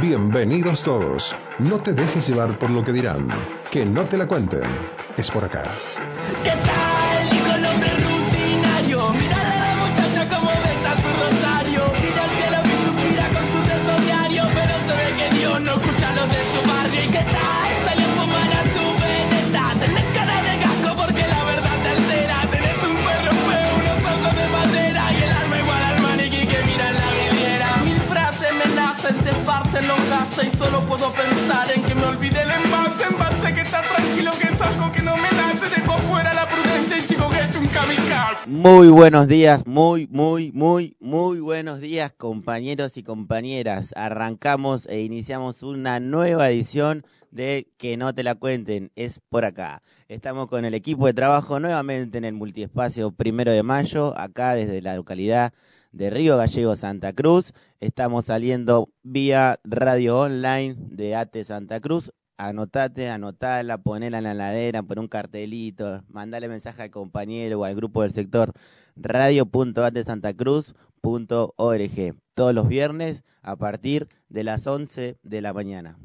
Bienvenidos todos. No te dejes llevar por lo que dirán. Que no te la cuenten. Es por acá. ¿Qué? Muy buenos días, muy, muy, muy, muy buenos días compañeros y compañeras. Arrancamos e iniciamos una nueva edición de Que no te la cuenten, es por acá. Estamos con el equipo de trabajo nuevamente en el multiespacio primero de mayo, acá desde la localidad de Río Gallego, Santa Cruz. Estamos saliendo vía radio online de ATE Santa Cruz. Anotate, anotala, ponela en la ladera, pon un cartelito, mandale mensaje al compañero o al grupo del sector radio.atesantacruz.org. Todos los viernes a partir de las 11 de la mañana.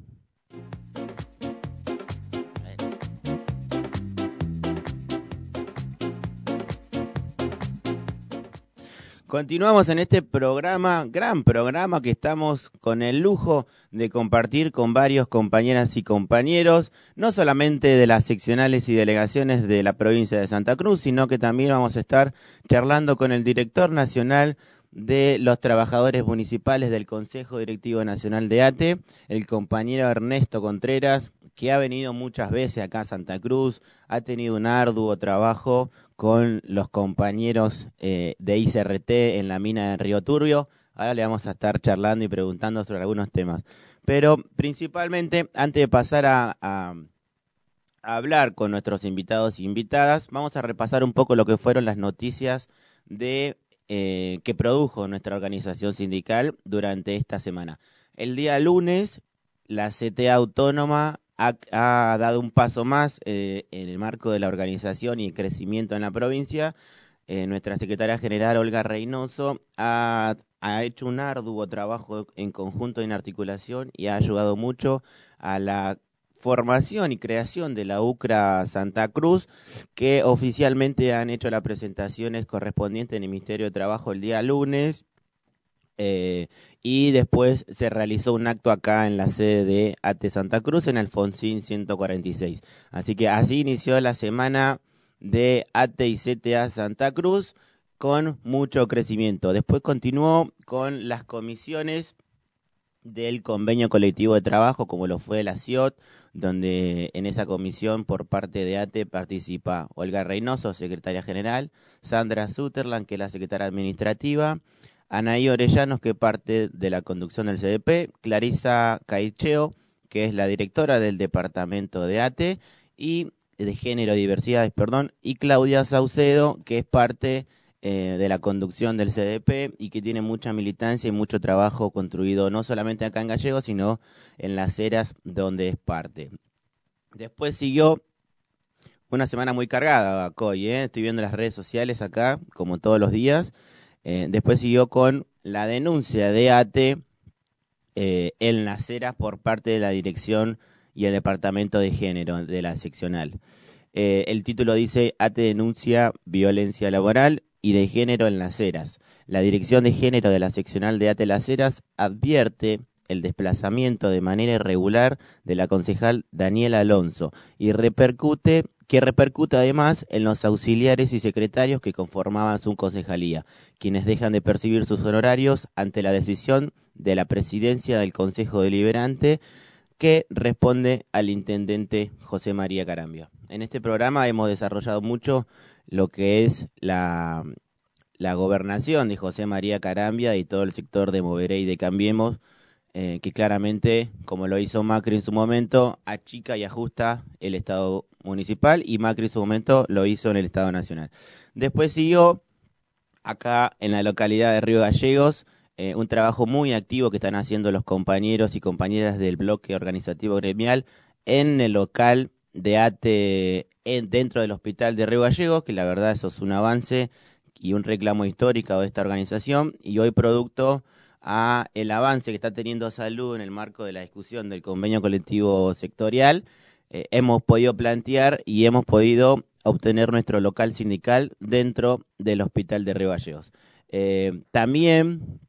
Continuamos en este programa, gran programa que estamos con el lujo de compartir con varios compañeras y compañeros, no solamente de las seccionales y delegaciones de la provincia de Santa Cruz, sino que también vamos a estar charlando con el director nacional de los trabajadores municipales del Consejo Directivo Nacional de ATE, el compañero Ernesto Contreras, que ha venido muchas veces acá a Santa Cruz, ha tenido un arduo trabajo con los compañeros eh, de ICRT en la mina de Río Turbio. Ahora le vamos a estar charlando y preguntando sobre algunos temas. Pero principalmente, antes de pasar a, hablar con nuestros invitados e invitadas, vamos a repasar un poco lo que fueron las noticias de eh, que produjo nuestra organización sindical durante esta semana. El día lunes, la CTA Autónoma ha, ha dado un paso más eh, en el marco de la organización y crecimiento en la provincia. Eh, nuestra secretaria general, Olga Reynoso, ha, ha hecho un arduo trabajo en conjunto y en articulación y ha ayudado mucho a la formación y creación de la UCRA Santa Cruz, que oficialmente han hecho las presentaciones correspondientes en el Ministerio de Trabajo el día lunes. Eh, y después se realizó un acto acá en la sede de AT Santa Cruz en Alfonsín 146. Así que así inició la semana de AT y CTA Santa Cruz con mucho crecimiento. Después continuó con las comisiones del convenio colectivo de trabajo, como lo fue la CIOT, donde en esa comisión por parte de ATE participa Olga Reynoso, secretaria general, Sandra Sutherland, que es la secretaria administrativa, Anaí Orellanos, que parte de la conducción del CDP, Clarisa Caicheo, que es la directora del departamento de ATE, y de género diversidades, perdón, y Claudia Saucedo, que es parte eh, de la conducción del CDP y que tiene mucha militancia y mucho trabajo construido no solamente acá en Gallego, sino en las eras donde es parte. Después siguió una semana muy cargada, Coy, ¿eh? estoy viendo las redes sociales acá, como todos los días. Eh, después siguió con la denuncia de ATE eh, en las eras por parte de la dirección y el departamento de género de la seccional. Eh, el título dice ATE denuncia violencia laboral y de género en las eras. La Dirección de Género de la Seccional de ATE Las Heras advierte el desplazamiento de manera irregular de la concejal Daniela Alonso y repercute que repercute además en los auxiliares y secretarios que conformaban su concejalía, quienes dejan de percibir sus honorarios ante la decisión de la presidencia del Consejo Deliberante que responde al intendente José María Carambia. En este programa hemos desarrollado mucho lo que es la, gobernación de José María Carambia y todo el sector de Moveré y de Cambiemos, eh, que claramente, como lo hizo Macri en su momento, achica y ajusta el Estado municipal y Macri en su momento lo hizo en el Estado nacional. Después siguió acá en la localidad de Río Gallegos eh, un trabajo muy activo que están haciendo los compañeros y compañeras del bloque organizativo gremial en el local de ATE en, dentro del hospital de Río Gallegos, que la verdad eso es un avance y un reclamo histórico de esta organización, y hoy producto a el avance que está teniendo salud en el marco de la discusión del convenio colectivo sectorial, eh, hemos podido plantear y hemos podido obtener nuestro local sindical dentro del Hospital de Río Gallegos. Eh, también,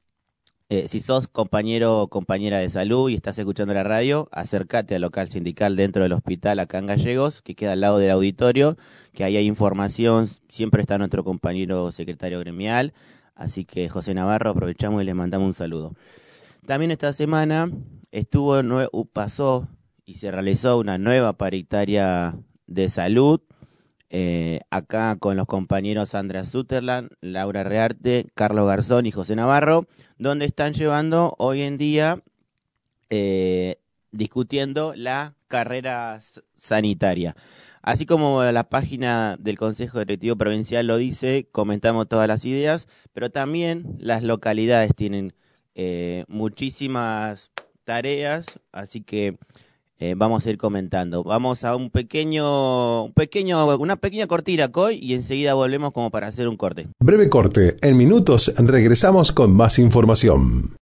eh, si sos compañero o compañera de salud y estás escuchando la radio, acércate al local sindical dentro del hospital acá en Gallegos, que queda al lado del auditorio, que ahí hay información, siempre está nuestro compañero secretario gremial, así que José Navarro, aprovechamos y les mandamos un saludo. También esta semana estuvo, pasó y se realizó una nueva paritaria de salud eh, acá con los compañeros Andrea Sutherland, Laura Rearte, Carlos Garzón y José Navarro, donde están llevando hoy en día eh, discutiendo la carrera sanitaria. Así como la página del Consejo Directivo Provincial lo dice, comentamos todas las ideas, pero también las localidades tienen eh, muchísimas tareas, así que eh, vamos a ir comentando. Vamos a un pequeño, un pequeño, una pequeña cortina, Coy, y enseguida volvemos como para hacer un corte. Breve corte. En minutos regresamos con más información.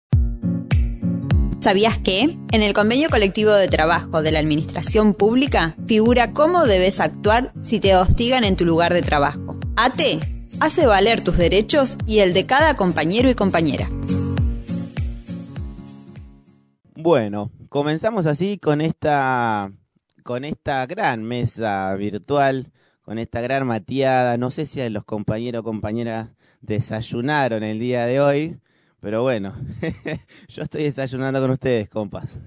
¿Sabías que? En el convenio colectivo de trabajo de la Administración Pública figura cómo debes actuar si te hostigan en tu lugar de trabajo. ATE hace valer tus derechos y el de cada compañero y compañera. Bueno, comenzamos así con esta, con esta gran mesa virtual, con esta gran mateada. No sé si los compañeros o compañeras desayunaron el día de hoy, pero bueno, yo estoy desayunando con ustedes, compas.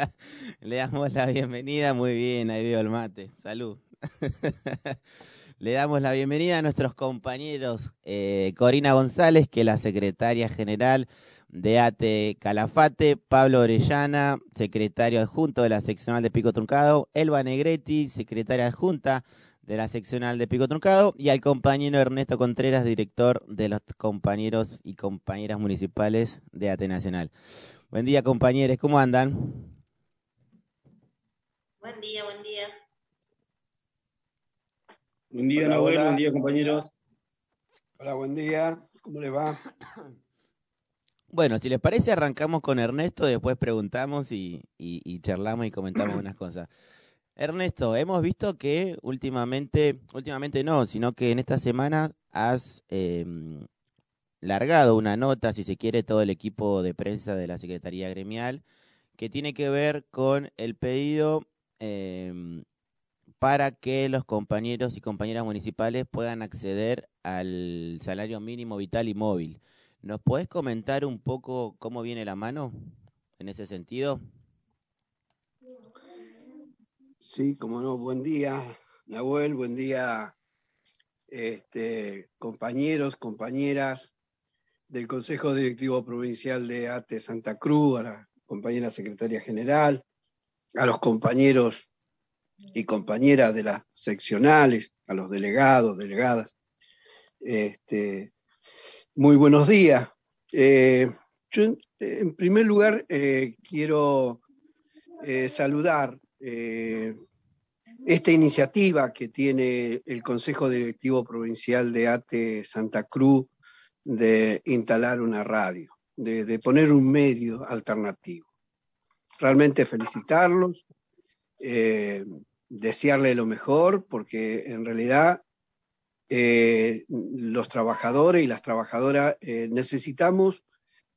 Le damos la bienvenida, muy bien, ahí veo el mate. Salud. Le damos la bienvenida a nuestros compañeros eh, Corina González, que es la secretaria general de ATE Calafate, Pablo Orellana, secretario adjunto de la seccional de Pico Truncado, Elba Negretti, secretaria adjunta de la seccional de Pico Truncado, y al compañero Ernesto Contreras, director de los compañeros y compañeras municipales de ATE Nacional. Buen día, compañeros, ¿cómo andan? Buen día, buen día. Buen día, Nahuel, buen día, compañeros. Hola, buen día, ¿cómo les va? Bueno, si les parece, arrancamos con Ernesto, después preguntamos y, charlamos y comentamos unas cosas. Ernesto, hemos visto que últimamente, últimamente no, sino que en esta semana has em, largado una nota, si se quiere, todo el equipo de prensa de la Secretaría Gremial, que tiene que ver con el pedido em, para que los compañeros y compañeras municipales puedan acceder al salario mínimo vital y móvil. ¿Nos podés comentar un poco cómo viene la mano en ese sentido? Sí, como no, buen día, Nahuel, buen día, este, compañeros, compañeras del Consejo Directivo Provincial de ATE Santa Cruz, a la compañera secretaria general, a los compañeros y compañeras de las seccionales, a los delegados, delegadas, este, muy buenos días. Eh, yo, en primer lugar, eh, quiero eh, saludar esta iniciativa que tiene el Consejo Directivo Provincial de ATE Santa Cruz de instalar una radio, de, poner un medio alternativo. Realmente felicitarlos, desearle lo mejor, porque en realidad eh, los trabajadores y las trabajadoras eh, necesitamos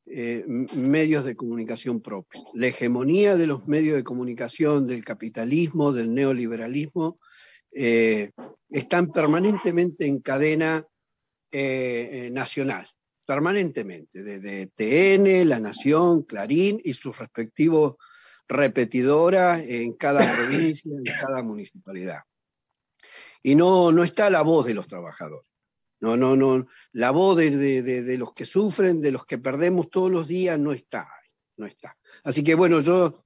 eh, medios de comunicación propios. La hegemonía de los medios de comunicación, del capitalismo, del neoliberalismo, están permanentemente en cadena nacional, permanentemente, desde TN, La Nación, Clarín y sus respectivos repetidoras en cada provincia, en cada municipalidad y no, no está la voz de los trabajadores. No, no, no. La voz de, los que sufren, de los que perdemos todos los días, no está. No está. Así que bueno, yo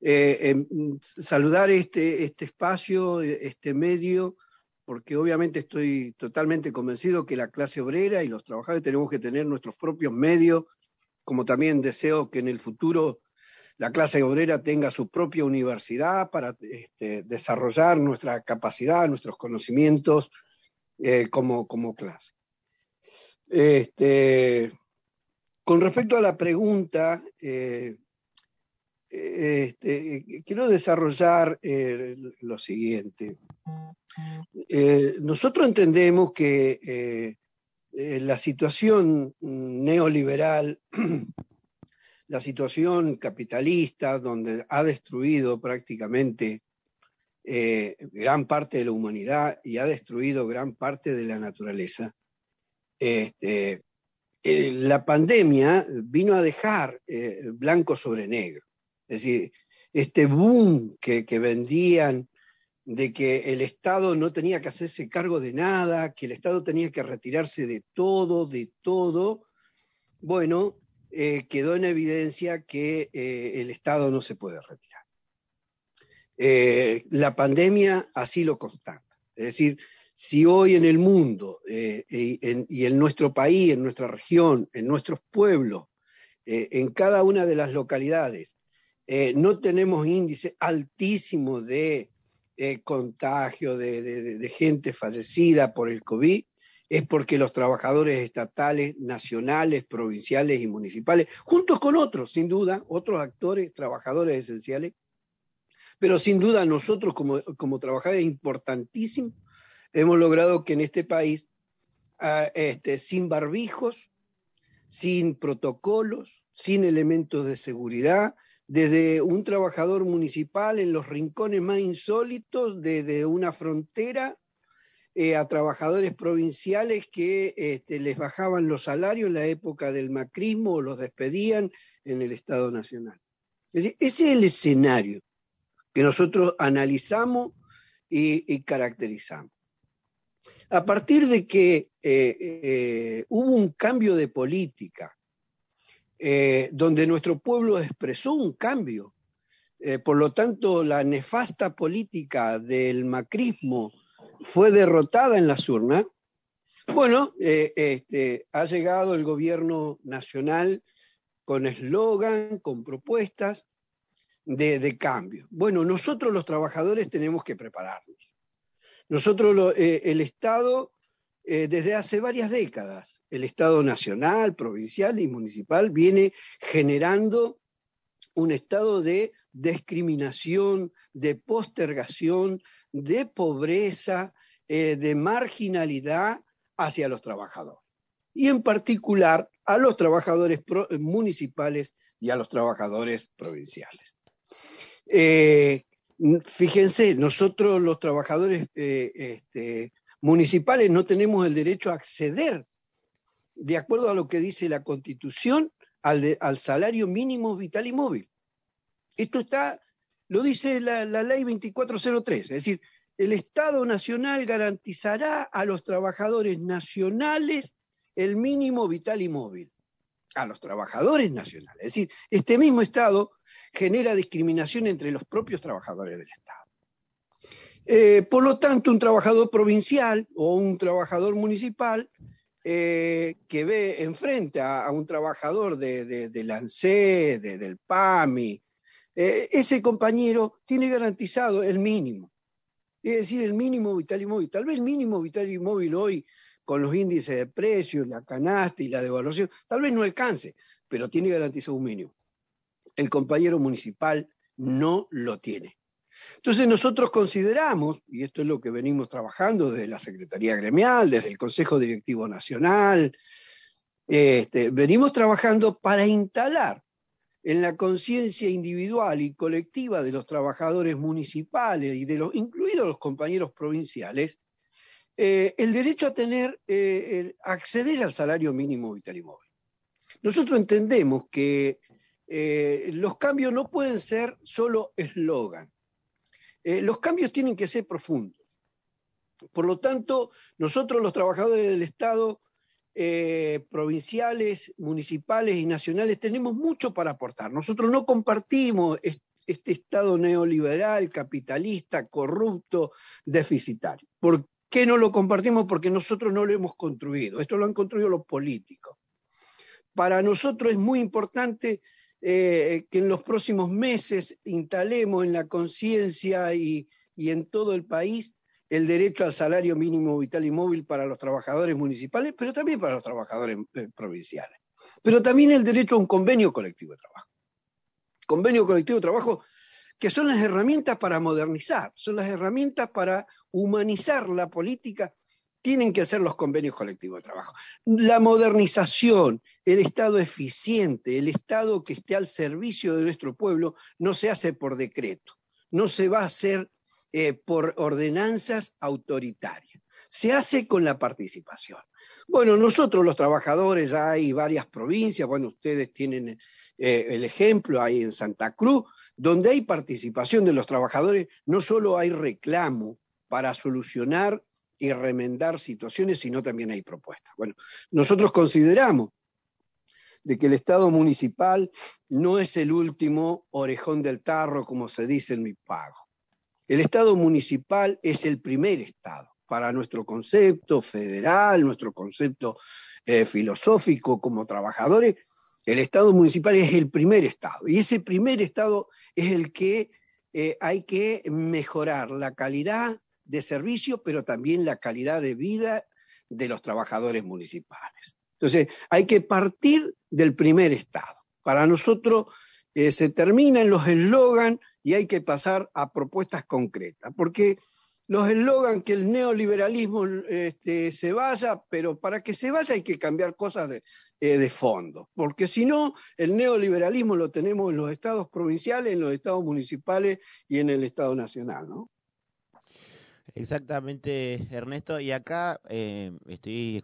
eh, em, saludar este, este espacio, este medio, porque obviamente estoy totalmente convencido que la clase obrera y los trabajadores tenemos que tener nuestros propios medios, como también deseo que en el futuro la clase obrera tenga su propia universidad para este, desarrollar nuestra capacidad, nuestros conocimientos eh, como, como clase. Este, con respecto a la pregunta, eh, este, quiero desarrollar lo siguiente. nosotros entendemos que la situación neoliberal, la situación capitalista, donde ha destruido prácticamente eh, gran parte de la humanidad y ha destruido gran parte de la naturaleza. Este, eh, la pandemia vino a dejar eh, blanco sobre negro. Es decir, este boom que, que vendían de que el Estado no tenía que hacerse cargo de nada, que el Estado tenía que retirarse de todo, de todo, bueno, quedó en evidencia que el Estado no se puede retirar. Eh, la pandemia así lo constata. Es decir, si hoy en el mundo eh, y, en, nuestro país, en nuestra región, en nuestros pueblos, eh, en cada una de las localidades, no tenemos índice altísimo de contagio, de, gente fallecida por el COVID, es porque los trabajadores estatales, nacionales, provinciales y municipales, juntos con otros, sin duda, otros actores, trabajadores esenciales, pero sin duda nosotros como, como trabajadores importantísimos hemos logrado que en este país, ah, este, sin barbijos, sin protocolos, sin elementos de seguridad, desde un trabajador municipal en los rincones más insólitos, desde una frontera, eh, a trabajadores provinciales que este, les bajaban los salarios en la época del macrismo o los despedían en el Estado Nacional. Es decir, ese es el escenario que nosotros analizamos y, caracterizamos. A partir de que eh, eh, hubo un cambio de política, donde nuestro pueblo expresó un cambio, por lo tanto la nefasta política del macrismo fue derrotada en las urnas, bueno, este, ha llegado el gobierno nacional con eslogan, con propuestas, de, cambio. Bueno, nosotros los trabajadores tenemos que prepararnos. Nosotros, eh, el Estado, eh, desde hace varias décadas, el Estado nacional, provincial y municipal viene generando un estado de discriminación, de postergación, de pobreza, eh, de marginalidad hacia los trabajadores. Y en particular a los trabajadores municipales y a los trabajadores provinciales. Eh, fíjense, nosotros los trabajadores eh, este, municipales no tenemos el derecho a acceder, de acuerdo a lo que dice la Constitución, al salario mínimo vital y móvil. Esto está, lo dice la, ley 2403, es decir, el Estado Nacional garantizará a los trabajadores nacionales el mínimo vital y móvil a los trabajadores nacionales. Es decir, este mismo Estado genera discriminación entre los propios trabajadores del Estado. Eh, por lo tanto, un trabajador provincial o un trabajador municipal eh, que ve enfrente a, un trabajador de, de, del ANSE, del PAMI, eh, ese compañero tiene garantizado el mínimo. Es decir, el mínimo vital y móvil. Tal vez el mínimo vital y móvil hoy con los índices de precios, la canasta y la devaluación, tal vez no alcance, pero tiene garantizado un mínimo. El compañero municipal no lo tiene. Entonces nosotros consideramos, y esto es lo que venimos trabajando desde la Secretaría Gremial, desde el Consejo Directivo Nacional, este, venimos trabajando para instalar en la conciencia individual y colectiva de los trabajadores municipales y de los, incluidos los compañeros provinciales, eh, el derecho a tener, eh, acceder al salario mínimo vital y móvil. Nosotros entendemos que eh, los cambios no pueden ser solo eslogan. los cambios tienen que ser profundos. Por lo tanto, nosotros los trabajadores del Estado, provinciales, municipales y nacionales, tenemos mucho para aportar. Nosotros no compartimos este Estado neoliberal, capitalista, corrupto, deficitario. ¿Por que no lo compartimos porque nosotros no lo hemos construido. Esto lo han construido los políticos. Para nosotros es muy importante eh, que en los próximos meses instalemos en la conciencia y, en todo el país el derecho al salario mínimo vital y móvil para los trabajadores municipales, pero también para los trabajadores eh, provinciales. pero también el derecho a un convenio colectivo de trabajo. Convenio colectivo de trabajo que son las herramientas para modernizar, son las herramientas para humanizar la política, tienen que ser los convenios colectivos de trabajo. La modernización, el Estado eficiente, el Estado que esté al servicio de nuestro pueblo, no se hace por decreto, no se va a hacer eh, por ordenanzas autoritarias, se hace con la participación. Bueno, nosotros los trabajadores, ya hay varias provincias, bueno, ustedes tienen eh, el ejemplo ahí en Santa Cruz, donde hay participación de los trabajadores, no solo hay reclamo para solucionar y remendar situaciones, sino también hay propuestas. Bueno, nosotros consideramos de que el Estado municipal no es el último orejón del tarro, como se dice en mi pago. El Estado municipal es el primer Estado para nuestro concepto federal, nuestro concepto eh, filosófico como trabajadores, el Estado municipal es el primer Estado y ese primer Estado es el que eh, hay que mejorar la calidad de servicio, pero también la calidad de vida de los trabajadores municipales. Entonces, hay que partir del primer Estado. Para nosotros eh, se terminan los eslogan y hay que pasar a propuestas concretas, porque los eslogan que el neoliberalismo este, se vaya, pero para que se vaya hay que cambiar cosas de, eh, de fondo, porque si no, el neoliberalismo lo tenemos en los estados provinciales, en los estados municipales y en el Estado Nacional, ¿no? Exactamente, Ernesto. Y acá eh, estoy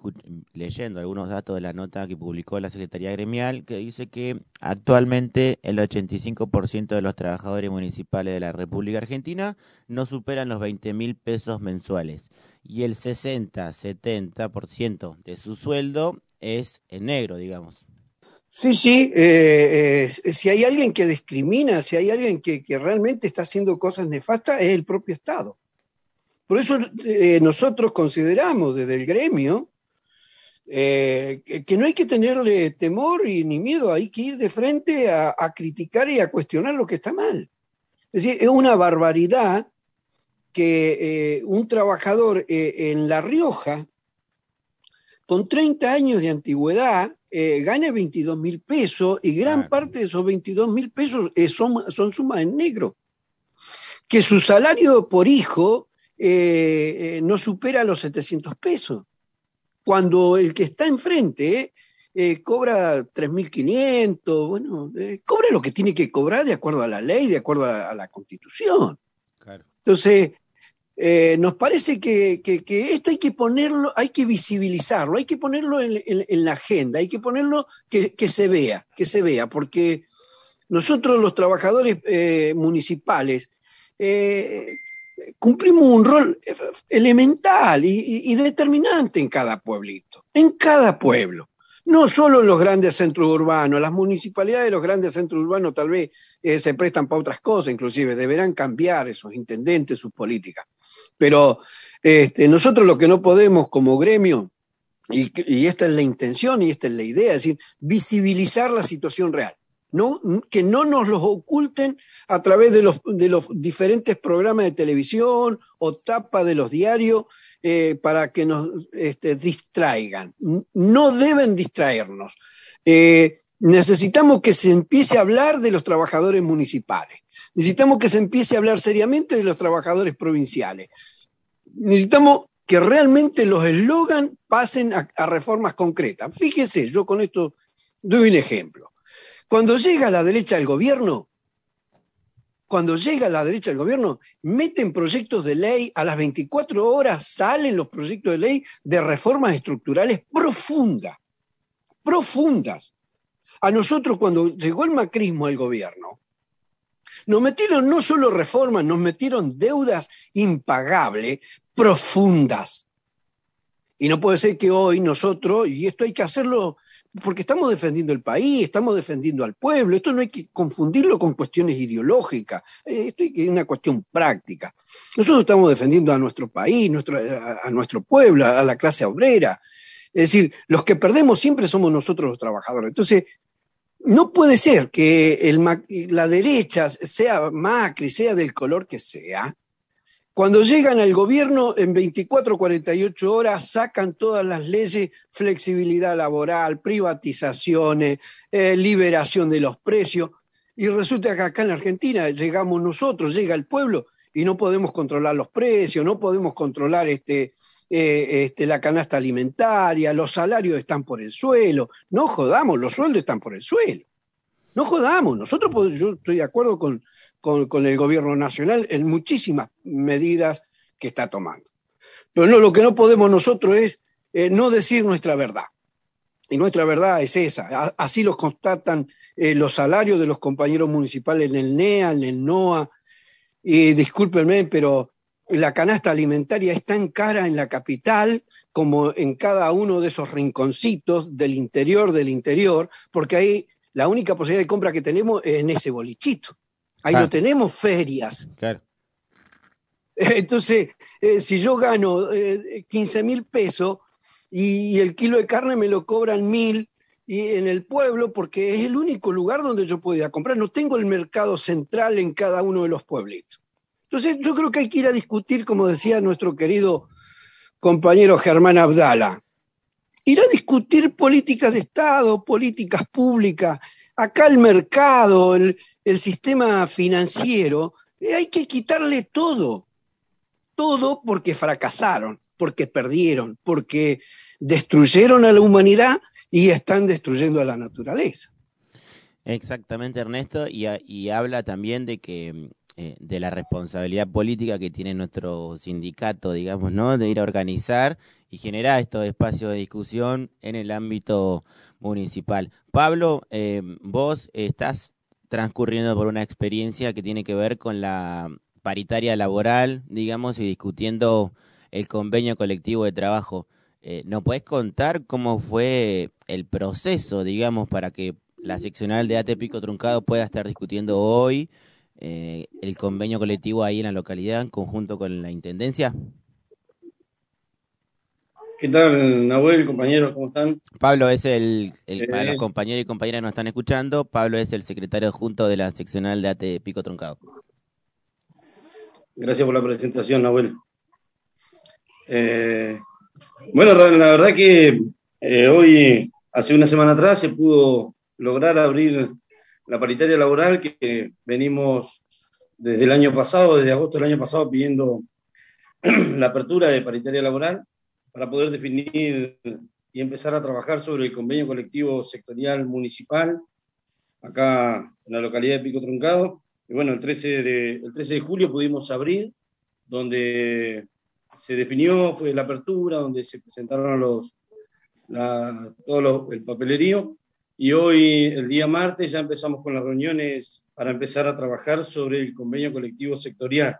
leyendo algunos datos de la nota que publicó la Secretaría Gremial, que dice que actualmente el 85% de los trabajadores municipales de la República Argentina no superan los 20 mil pesos mensuales. Y el 60-70% de su sueldo es en negro, digamos. Sí, sí, eh, eh, si hay alguien que discrimina, si hay alguien que, que realmente está haciendo cosas nefastas, es el propio Estado. Por eso eh, nosotros consideramos desde el gremio eh, que, no hay que tenerle temor y ni miedo, hay que ir de frente a, criticar y a cuestionar lo que está mal. Es decir, es una barbaridad que eh, un trabajador en La Rioja, con 30 años de antigüedad, gane 22 mil pesos y gran parte de esos 22 mil pesos son, son sumas en negro. Que su salario por hijo eh, eh, no supera los 700 pesos. Cuando el que está enfrente eh, cobra 3.500, bueno, cobra lo que tiene que cobrar de acuerdo a la ley, de acuerdo a, la constitución. Entonces, nos parece que, esto hay que ponerlo, hay que visibilizarlo, hay que ponerlo en, la agenda, hay que ponerlo que, se vea, que se vea, porque nosotros los trabajadores municipales cumplimos un rol elemental y, determinante en cada pueblito, en cada pueblo. No solo en los grandes centros urbanos, las municipalidades de los grandes centros urbanos tal vez eh, se prestan para otras cosas, inclusive deberán cambiar esos intendentes, sus políticas. Pero este, nosotros lo que no podemos como gremio, y, y esta es la intención y esta es la idea, es decir, visibilizar la situación real que no nos los oculten a través de los, de los diferentes programas de televisión o tapa de los diarios eh, para que nos este, distraigan. No deben distraernos. Eh, necesitamos que se empiece a hablar de los trabajadores municipales. Necesitamos que se empiece a hablar seriamente de los trabajadores provinciales. Necesitamos que realmente los eslogan pasen a reformas concretas. Fíjese, yo con esto doy un ejemplo. Cuando llega la derecha al gobierno, cuando llega la derecha al gobierno, meten proyectos de ley, a las 24 horas salen los proyectos de ley de reformas estructurales profundas, profundas. A nosotros cuando llegó el macrismo al gobierno, nos metieron no solo reformas, nos metieron deudas impagables, profundas. Y no puede ser que hoy nosotros, y esto hay que hacerlo porque estamos defendiendo el país, estamos defendiendo al pueblo, esto no hay que confundirlo con cuestiones ideológicas, eh, esto es una cuestión práctica. Nosotros estamos defendiendo a nuestro país, a, nuestro pueblo, a la clase obrera. Es decir, los que perdemos siempre somos nosotros los trabajadores. Entonces, no puede ser que la derecha, sea Macri, sea del color que sea, Cuando llegan al gobierno, en 24, 48 horas sacan todas las leyes, flexibilidad laboral, privatizaciones, eh, liberación de los precios. Y resulta que acá en Argentina llegamos nosotros, llega el pueblo y no podemos controlar los precios, no podemos controlar este, eh, este, la canasta alimentaria, los salarios están por el suelo. No jodamos, los sueldos están por el suelo. No jodamos, nosotros, yo estoy de acuerdo con, con, el gobierno nacional en muchísimas medidas que está tomando. Pero no, lo que no podemos nosotros es eh, no decir nuestra verdad. Y nuestra verdad es esa. Así los constatan eh, los salarios de los compañeros municipales en el NEA, en el NOA. Y discúlpenme, pero la canasta alimentaria es tan cara en la capital como en cada uno de esos rinconcitos del interior del interior, porque ahí la única posibilidad de compra que tenemos es en ese bolichito. Ahí no tenemos ferias. Claro. Entonces, eh, si yo gano 15 eh, mil pesos y, el kilo de carne me lo cobran mil y en el pueblo, porque es el único lugar donde yo puedo ir a comprar, no tengo el mercado central en cada uno de los pueblitos. Entonces, yo creo que hay que ir a discutir, como decía nuestro querido compañero Germán Abdala, ir a discutir políticas de Estado, políticas públicas. Acá el mercado, el, el sistema financiero, eh, hay que quitarle todo, todo porque fracasaron, porque perdieron, porque destruyeron a la humanidad y están destruyendo a la naturaleza. Exactamente, Ernesto, y, habla también de que eh, de la responsabilidad política que tiene nuestro sindicato, digamos, ¿no? De ir a organizar y generar estos espacios de discusión en el ámbito municipal. Pablo, eh, vos estás transcurriendo por una experiencia que tiene que ver con la paritaria laboral, digamos, y discutiendo el convenio colectivo de trabajo. Eh, ¿Nos puedes contar cómo fue el proceso, digamos, para que la seccional de AT Pico Truncado pueda estar discutiendo hoy eh, el convenio colectivo ahí en la localidad en conjunto con la Intendencia? ¿Qué tal, Nahuel, compañeros? ¿Cómo están? Pablo es el, para los compañeros y compañeras que nos están escuchando, Pablo es el secretario junto de la seccional de AT Pico Troncado. Gracias por la presentación, Nahuel. Eh, bueno, la verdad que eh, hoy, hace una semana atrás, se pudo lograr abrir la paritaria laboral que venimos desde el año pasado, desde agosto del año pasado, pidiendo la apertura de paritaria laboral para poder definir y empezar a trabajar sobre el convenio colectivo sectorial municipal, acá en la localidad de Pico Truncado. Y bueno, el 13 de, el 13 de julio pudimos abrir, donde se definió, fue la apertura, donde se presentaron los, todo el papelerío. Y hoy, el día martes, ya empezamos con las reuniones para empezar a trabajar sobre el convenio colectivo sectorial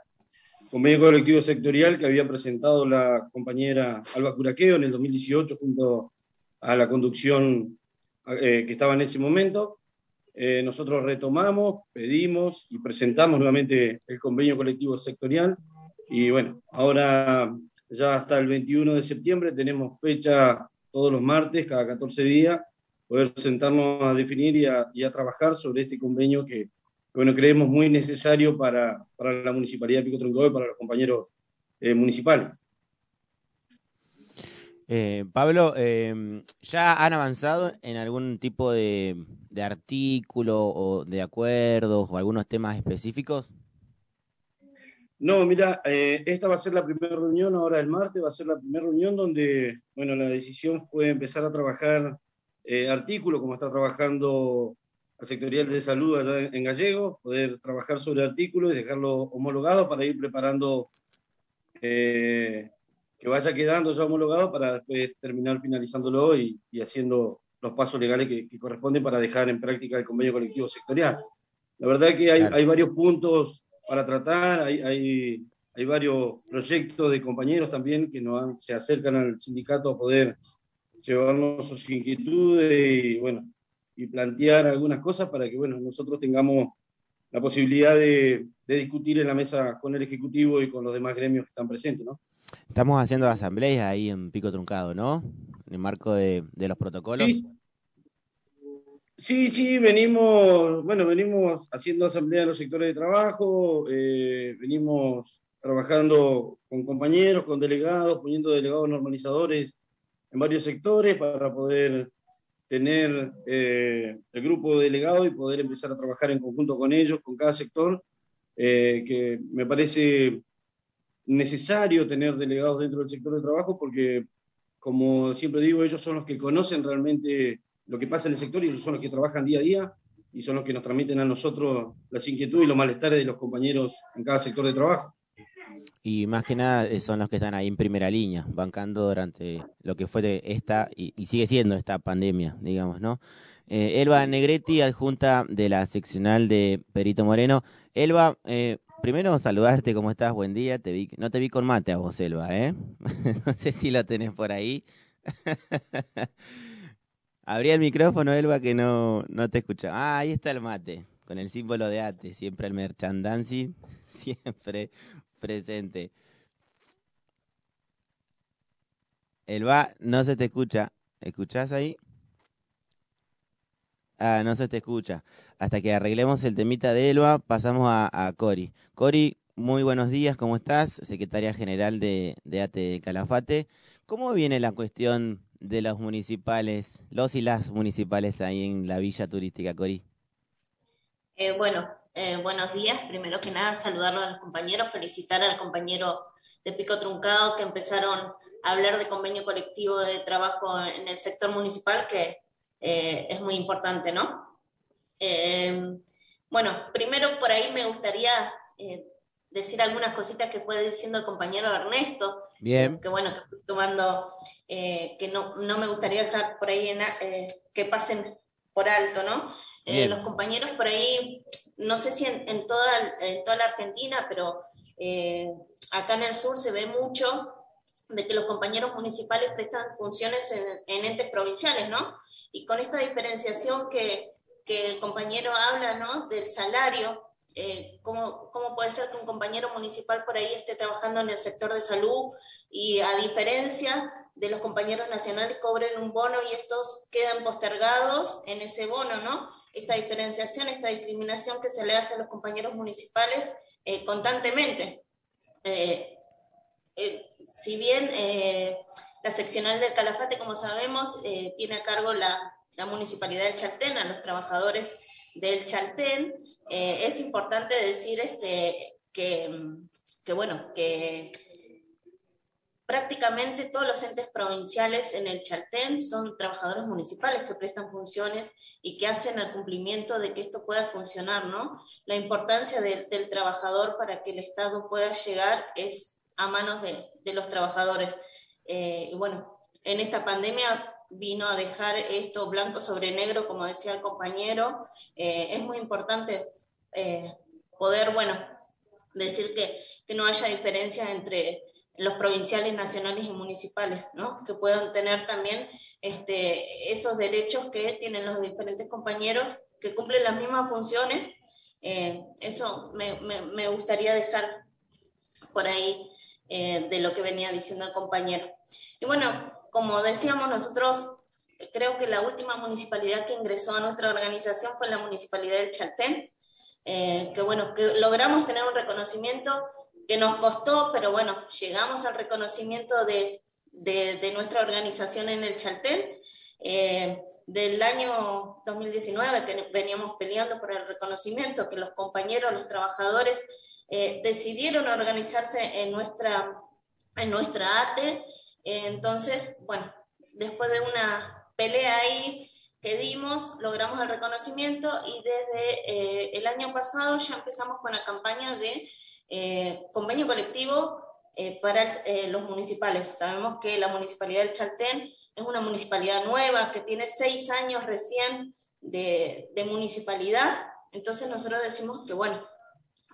convenio colectivo sectorial que había presentado la compañera Alba Curaqueo en el 2018 junto a la conducción eh, que estaba en ese momento. Eh, nosotros retomamos, pedimos y presentamos nuevamente el convenio colectivo sectorial y bueno, ahora ya hasta el 21 de septiembre tenemos fecha todos los martes, cada 14 días, poder sentarnos a definir y a, y a trabajar sobre este convenio que bueno, creemos muy necesario para, la Municipalidad de Pico Tronco y para los compañeros eh, municipales. Eh, Pablo, em, ¿ya han avanzado en algún tipo de, artículo o de acuerdos o algunos temas específicos? No, mira, eh, esta va a ser la primera reunión, ahora el martes va a ser la primera reunión donde, bueno, la decisión fue empezar a trabajar artículos, como está trabajando sectorial de salud allá en Gallego, poder trabajar sobre artículos y dejarlo homologado para ir preparando eh, que vaya quedando ya homologado para después terminar finalizándolo y, y haciendo los pasos legales que, corresponden para dejar en práctica el convenio colectivo sectorial. La verdad es que hay, hay varios puntos para tratar, hay, hay, hay, varios proyectos de compañeros también que nos se acercan al sindicato a poder llevarnos sus inquietudes y bueno, y plantear algunas cosas para que bueno, nosotros tengamos la posibilidad de, discutir en la mesa con el Ejecutivo y con los demás gremios que están presentes. ¿no? Estamos haciendo asambleas ahí en Pico Truncado, ¿no? En el marco de, los protocolos. Sí. sí. venimos, bueno, venimos haciendo asamblea en los sectores de trabajo, eh, venimos trabajando con compañeros, con delegados, poniendo delegados normalizadores en varios sectores para poder tener eh, el grupo de delegados y poder empezar a trabajar en conjunto con ellos, con cada sector, eh, que me parece necesario tener delegados dentro del sector de trabajo porque, como siempre digo, ellos son los que conocen realmente lo que pasa en el sector y ellos son los que trabajan día a día y son los que nos transmiten a nosotros las inquietudes y los malestares de los compañeros en cada sector de trabajo. Y más que nada eh, son los que están ahí en primera línea, bancando durante lo que fue esta y, sigue siendo esta pandemia, digamos, ¿no? Eh, Elba Negretti, adjunta de la seccional de Perito Moreno. Elba, eh, primero saludarte, ¿cómo estás? Buen día. Te vi, no te vi con mate a vos, Elba, ¿eh? no sé si lo tenés por ahí. Abría el micrófono, Elba, que no, no te escucha. Ah, ahí está el mate, con el símbolo de ATE, siempre el merchandising, siempre presente. Elba, no se te escucha. ¿Escuchás ahí? Ah, no se te escucha. Hasta que arreglemos el temita de Elba, pasamos a, a Cori. Cori, muy buenos días, ¿cómo estás? Secretaria General de, de ATE Calafate. ¿Cómo viene la cuestión de los municipales, los y las municipales ahí en la villa turística, Cori? Eh, bueno, eh, buenos días. Primero que nada, saludarlos a los compañeros, felicitar al compañero de Pico Truncado que empezaron a hablar de convenio colectivo de trabajo en el sector municipal, que eh, es muy importante, ¿no? bueno, primero por ahí me gustaría decir algunas cositas que fue diciendo el compañero Ernesto. Bien. que bueno, que tomando, eh, que no, no, me gustaría dejar por ahí en, eh, que pasen por alto, ¿no? Eh, los compañeros por ahí, no sé si en, en, toda, en toda la Argentina, pero acá en el sur se ve mucho de que los compañeros municipales prestan funciones en, en entes provinciales, ¿no? Y con esta diferenciación que, que el compañero habla, ¿no? Del salario, eh, ¿cómo, ¿cómo, puede ser que un compañero municipal por ahí esté trabajando en el sector de salud y a diferencia de los compañeros nacionales cobren un bono y estos quedan postergados en ese bono, ¿no? Esta diferenciación, esta discriminación que se le hace a los compañeros municipales eh, constantemente. Eh, si bien la seccional del Calafate, como sabemos, tiene a cargo la, la municipalidad de Chaltén, a los trabajadores del Chaltén, eh, es importante decir este, que, que, bueno, que prácticamente todos los entes provinciales en el Chaltén son trabajadores municipales que prestan funciones y que hacen el cumplimiento de que esto pueda funcionar, ¿no? La importancia del trabajador para que el Estado pueda llegar es a manos de, los trabajadores. Eh, bueno, en esta pandemia vino a dejar esto blanco sobre negro, como decía el compañero. Eh, es muy importante eh, poder, bueno, decir que, que, no haya diferencia entre los provinciales, nacionales y municipales, ¿no? Que puedan tener también este, esos derechos que tienen los diferentes compañeros que cumplen las mismas funciones. Eh, eso me, me, me, gustaría dejar por ahí de lo que venía diciendo el compañero. Y bueno, como decíamos nosotros, creo que la última municipalidad que ingresó a nuestra organización fue la municipalidad del Chaltén, eh, que bueno, que logramos tener un reconocimiento que nos costó, pero bueno, llegamos al reconocimiento de, de, nuestra organización en el Chaltén. Eh, del año 2019 que veníamos peleando por el reconocimiento, que los compañeros, los trabajadores eh, decidieron organizarse en nuestra, en nuestra ATE entonces, bueno, después de una pelea ahí que dimos, logramos el reconocimiento y desde eh, el año pasado ya empezamos con la campaña de eh, convenio colectivo eh, para los municipales. Sabemos que la municipalidad del Chaltén es una municipalidad nueva que tiene seis años recién de, de municipalidad, entonces nosotros decimos que, bueno,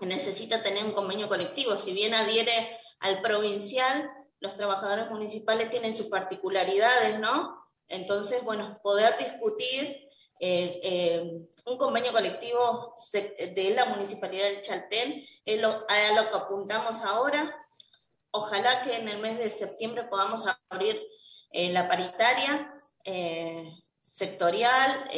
necesita tener un convenio colectivo, si bien adhiere al provincial, los trabajadores municipales tienen sus particularidades, ¿no? Entonces, bueno, poder discutir eh, eh, un convenio colectivo de la Municipalidad del Chaltén es lo, a lo que apuntamos ahora. Ojalá que en el mes de septiembre podamos abrir eh, la paritaria sectorial,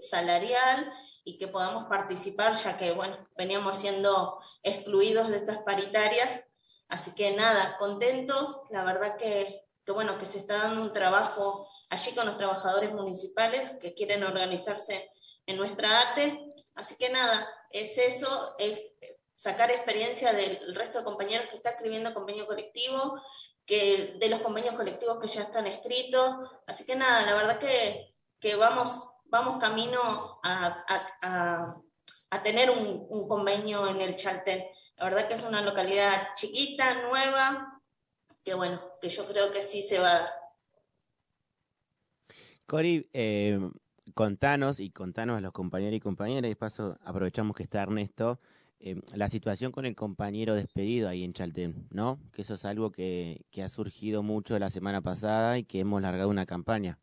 salarial y que podamos participar, ya que, bueno, veníamos siendo excluidos de estas paritarias Así que nada, contentos, la verdad que, que bueno, que se está dando un trabajo allí con los trabajadores municipales que quieren organizarse en nuestra ATE. Así que nada, es eso, es sacar experiencia del resto de compañeros que está escribiendo convenio colectivo, que de los convenios colectivos que ya están escritos. Así que nada, la verdad que, que vamos, vamos camino a, a, a, tener un, un, convenio en el Chaltén. La verdad que es una localidad chiquita, nueva, que bueno, que yo creo que sí se va a dar. Cori, eh, contanos y contanos a los compañeros y compañeras, y paso aprovechamos que está Ernesto, eh, la situación con el compañero despedido ahí en Chaltén, ¿no? Que eso es algo que, que ha surgido mucho la semana pasada y que hemos largado una campaña.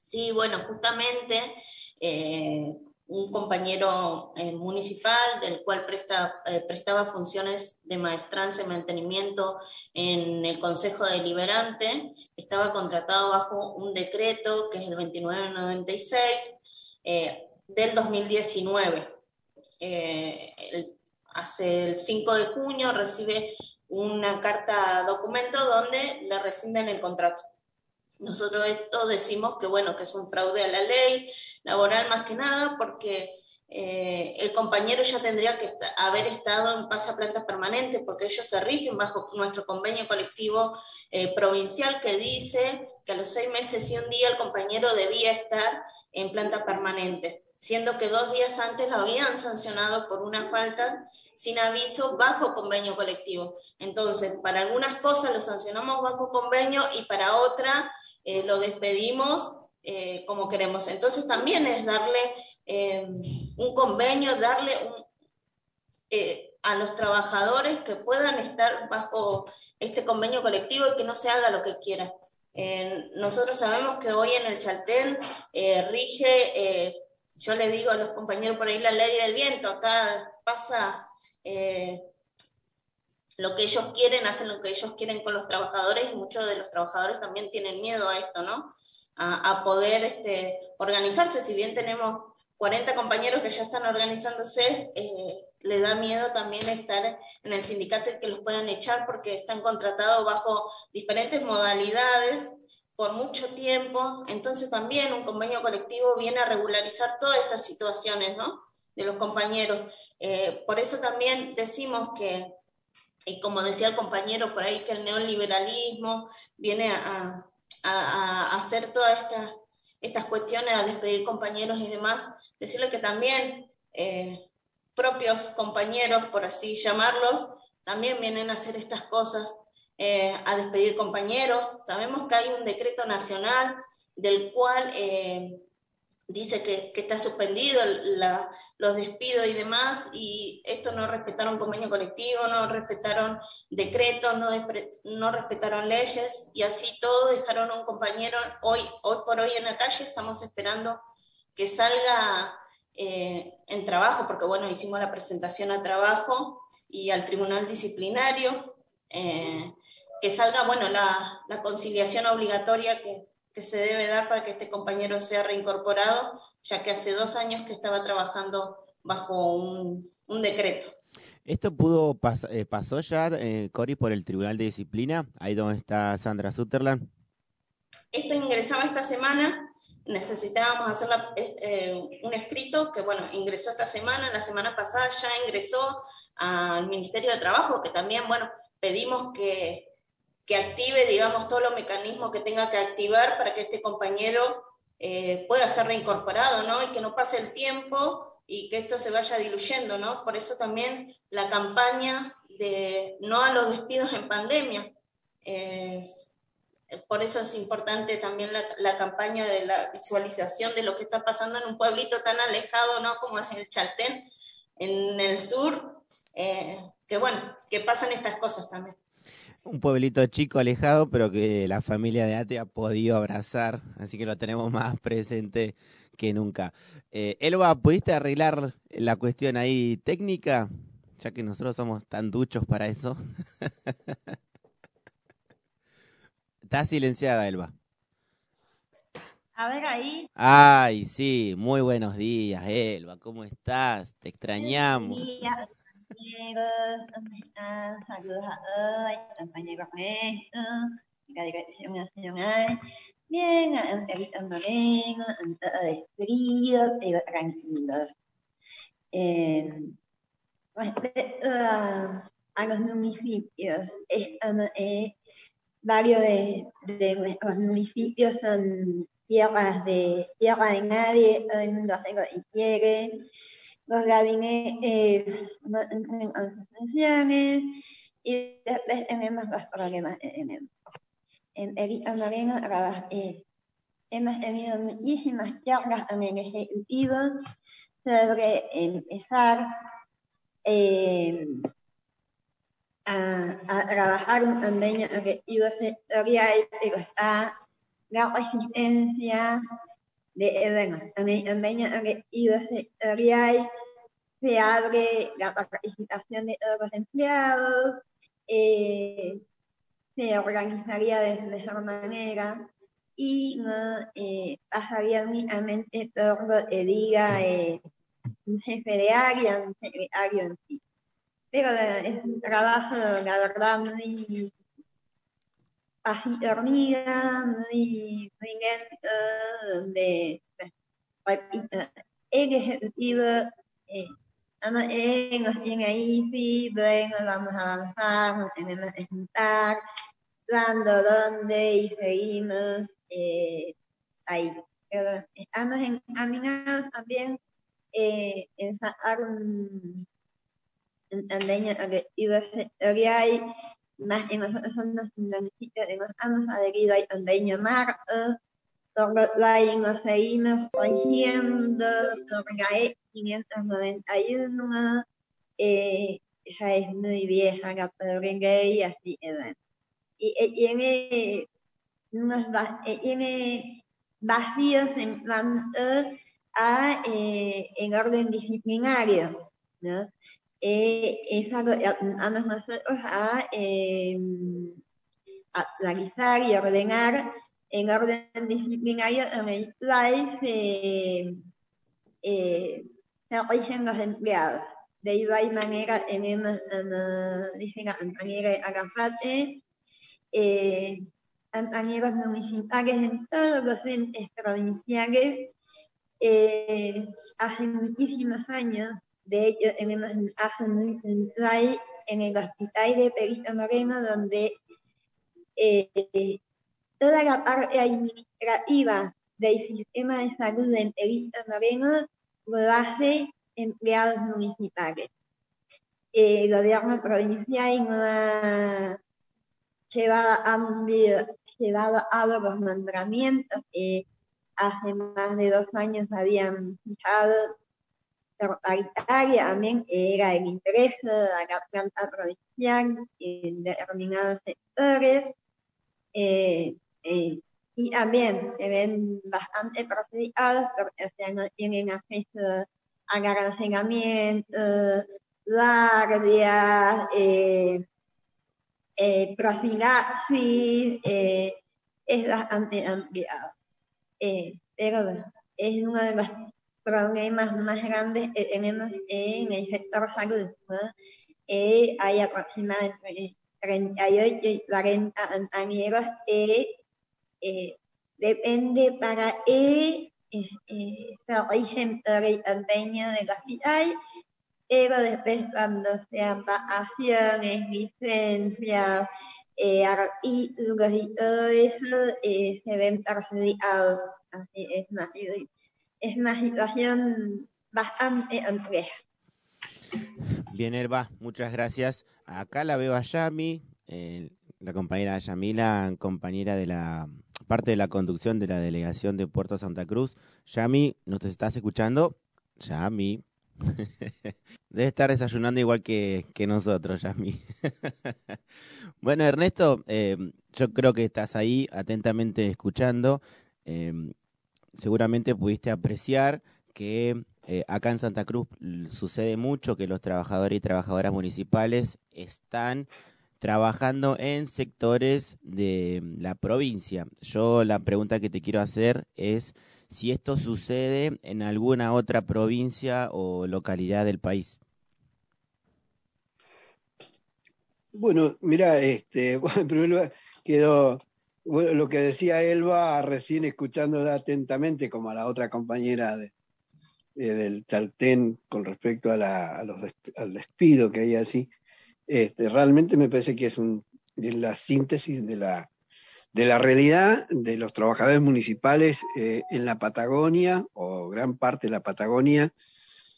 Sí, bueno, justamente eh, un compañero eh, municipal del cual eh, prestaba funciones de maestranza y mantenimiento en el Consejo Deliberante, estaba contratado bajo un decreto que es el 2996 eh, del 2019. El, hace el 5 de junio recibe una carta documento donde le rescinden el contrato. Nosotros esto decimos que, bueno, que es un fraude a la ley laboral más que nada, porque eh, el compañero ya tendría que est haber estado en pase a planta permanente, porque ellos se rigen bajo nuestro convenio colectivo eh, provincial que dice que a los seis meses y un día el compañero debía estar en planta permanente siendo que dos días antes lo habían sancionado por una falta sin aviso bajo convenio colectivo. Entonces, para algunas cosas lo sancionamos bajo convenio y para otra eh, lo despedimos eh, como queremos. Entonces también es darle eh, un convenio, darle a los trabajadores que puedan estar bajo este convenio colectivo y que no se haga lo que quiera. nosotros sabemos que hoy en el Chaltén rige, yo le digo a los compañeros por ahí, la ley del viento, acá pasa lo que ellos quieren, hacen lo que ellos quieren con los trabajadores y muchos de los trabajadores también tienen miedo a esto, ¿no? A, a poder este, organizarse, si bien tenemos 40 compañeros que ya están organizándose, eh, le da miedo también estar en el sindicato y que los puedan echar porque están contratados bajo diferentes modalidades por mucho tiempo, entonces también un convenio colectivo viene a regularizar todas estas situaciones, ¿no? De los compañeros. Eh, por eso también decimos que y como decía el compañero por ahí, que el neoliberalismo viene a, a, a hacer todas estas, estas cuestiones, a despedir compañeros y demás, decirle que también eh, propios compañeros, por así llamarlos, también vienen a hacer estas cosas, eh, a despedir compañeros. Sabemos que hay un decreto nacional del cual eh, dice que, está suspendido los despidos y demás, y esto no respetaron convenio colectivo, no respetaron decretos, no, respetaron leyes, y así todo dejaron un compañero hoy, hoy por hoy en la calle, estamos esperando que salga eh, en trabajo, porque bueno, hicimos la presentación a trabajo y al tribunal disciplinario, eh, que salga, bueno, la, la conciliación obligatoria que, que se debe dar para que este compañero sea reincorporado, ya que hace dos años que estaba trabajando bajo un, un decreto. ¿Esto pudo pas eh, pasó ya, eh, Cori, por el Tribunal de Disciplina? Ahí donde está Sandra Sutherland. Esto ingresaba esta semana, necesitábamos hacer la, eh, un escrito que, bueno, ingresó esta semana, la semana pasada ya ingresó al Ministerio de Trabajo, que también, bueno, pedimos que que active, digamos, todos los mecanismos que tenga que activar para que este compañero eh, pueda ser reincorporado, ¿no? Y que no pase el tiempo y que esto se vaya diluyendo, ¿no? Por eso también la campaña de no a los despidos en pandemia. Es, por eso es importante también la, la, campaña de la visualización de lo que está pasando en un pueblito tan alejado, ¿no? Como es el Chaltén, en el sur, eh, que bueno, que pasan estas cosas también un pueblito chico alejado, pero que la familia de Ate ha podido abrazar, así que lo tenemos más presente que nunca. Eh, Elba, ¿pudiste arreglar la cuestión ahí técnica? Ya que nosotros somos tan duchos para eso. Está silenciada, Elba. A ver ahí. Ay, sí, muy buenos días, Elba. ¿Cómo estás? Te extrañamos. Compañeros, ¿dónde están? Saludos a hoy, compañeros de la Dirección Nacional. Bien, Angelita Moreno, un todo de frío, pero tranquilo. Eh, respecto a, a los municipios, varios de, nuestros municipios son tierras de tierra de nadie, todo el mundo hace que quiere, los gabinetes sus funciones y después tenemos los problemas que tenemos. En Erika Moreno eh, hemos tenido muchísimas charlas con el Ejecutivo sobre empezar eh, a, a, trabajar un convenio objetivo sectorial, pero está la resistencia de, bueno, en el objetivo sectorial se abre la participación de todos los empleados, eh, se organizaría de mejor manera. Y no eh, pasaría únicamente todo lo que diga eh, un jefe de área, un secretario en sí. Pero es un trabajo, la verdad, muy hormiga, muy, muy lento, donde, repito, el ejecutivo eh, en, nos tiene ahí, bueno, vamos a avanzar, tenemos que juntar, dando dónde y seguimos eh, ahí. Pero estamos encaminados también eh, en sacar un, un convenio objetivo sectorial, más en nosotros somos un municipio que nos hemos adherido por lo cual nos seguimos rigiendo sobre la E 591, eh, ya es muy vieja la pobre ley, así es. Y, y tiene, unos, tiene vacíos en cuanto a eh, el orden disciplinario, ¿no? Eh, es algo que vamos nosotros a, eh, a realizar y ordenar en orden disciplinario en el cual se, eh, los empleados. De igual manera tenemos, uh, dice la compañera Agafate, eh, compañeros municipales en todos los entes provinciales, eh, hace muchísimos años, de hace un central en el hospital de Perito Moreno donde eh, toda la parte administrativa del sistema de salud en Perito Moreno lo hace empleados municipales. El gobierno provincial no ha llevado a, llevado a los nombramientos que hace más de dos años habían fijado paritaria también era el interés de la planta provincial en determinados sectores. Eh, eh, y también se ven bastante perjudicados porque o no tienen acceso a almacenamiento, guardias, eh, eh, profilaxis, eh, es bastante ampliado. Pero es uno de los problemas más grandes que tenemos en el sector salud. ¿no? Eh, hay aproximadamente 38 y 40 compañeros que eh, depende para él eh, eh, se rigen por el convenio del hospital, pero después cuando sean vacaciones, licencias, eh, artículos y todo eso, eh, se ven perjudicados. Así es una, es una situación bastante compleja. Bien, Herba, muchas gracias. Acá la veo a Yami, eh, la compañera Yamila, compañera de la parte de la conducción de la delegación de Puerto Santa Cruz. Yami, ¿nos estás escuchando? Yami. Debe estar desayunando igual que, que nosotros, Yami. bueno, Ernesto, eh, yo creo que estás ahí atentamente escuchando. Eh, seguramente pudiste apreciar que eh, acá en Santa Cruz sucede mucho que los trabajadores y trabajadoras municipales están trabajando en sectores de la provincia. Yo la pregunta que te quiero hacer es si esto sucede en alguna otra provincia o localidad del país. Bueno, mira, este, en primer lugar, quiero, bueno, lo que decía Elba recién escuchándola atentamente, como a la otra compañera de, eh, del Chaltén con respecto a, la, a los al despido que hay así, este, realmente me parece que es un, de la síntesis de la, de la realidad de los trabajadores municipales eh, en la Patagonia, o gran parte de la Patagonia,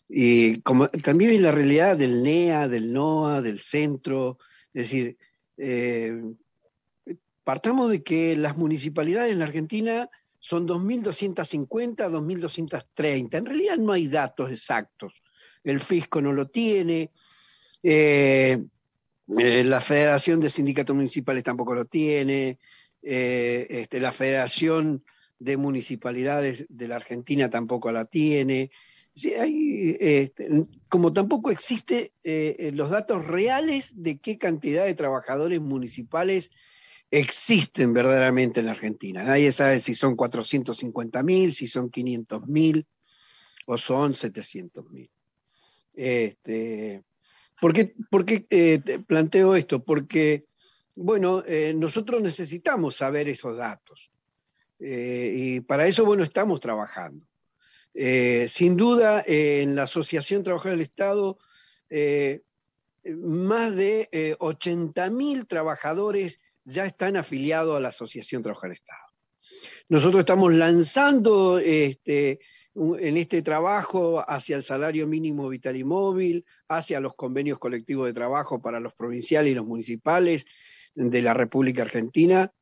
y como también en la realidad del NEA, del NOA, del centro, es decir, eh, partamos de que las municipalidades en la Argentina son 2.250, 2.230. En realidad no hay datos exactos. El fisco no lo tiene, eh, eh, la Federación de Sindicatos Municipales tampoco lo tiene, eh, este, la Federación de Municipalidades de la Argentina tampoco la tiene. Este, como tampoco existe los datos reales de qué cantidad de trabajadores municipales existen verdaderamente en la Argentina. Nadie sabe si son 450 mil, si son 500 mil o son 700 mil. Este, ¿Por qué, por qué, eh, te planteo esto? Porque, bueno, eh, nosotros necesitamos saber esos datos. Eh, y para eso, bueno, estamos trabajando. Sin duda, en la Asociación Trabajadores del Estado, más de eh, 80 mil trabajadores ya están afiliados a la Asociación Trabajadores del Estado. Nosotros estamos lanzando este, en este trabajo hacia el salario mínimo vital y móvil, hacia los convenios colectivos de trabajo para los provinciales y los municipales de la República Argentina.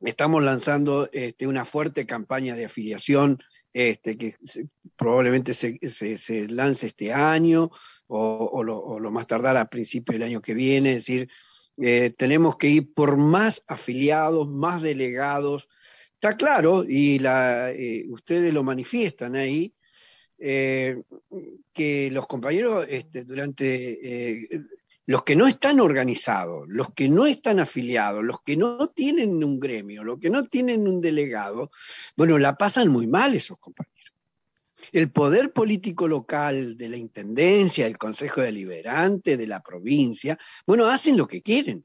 Estamos lanzando este, una fuerte campaña de afiliación este, que probablemente se, lance este año o, o lo, o lo más tardar a principio del año que viene. Es decir, eh, tenemos que ir por más afiliados, más delegados. Está claro, y la, eh, ustedes lo manifiestan ahí, eh, que los compañeros este, durante eh, los que no están organizados, los que no están afiliados, los que no tienen un gremio, los que no tienen un delegado, bueno, la pasan muy mal esos compañeros. El poder político local de la Intendencia, el Consejo Deliberante, de la provincia, bueno, hacen lo que quieren.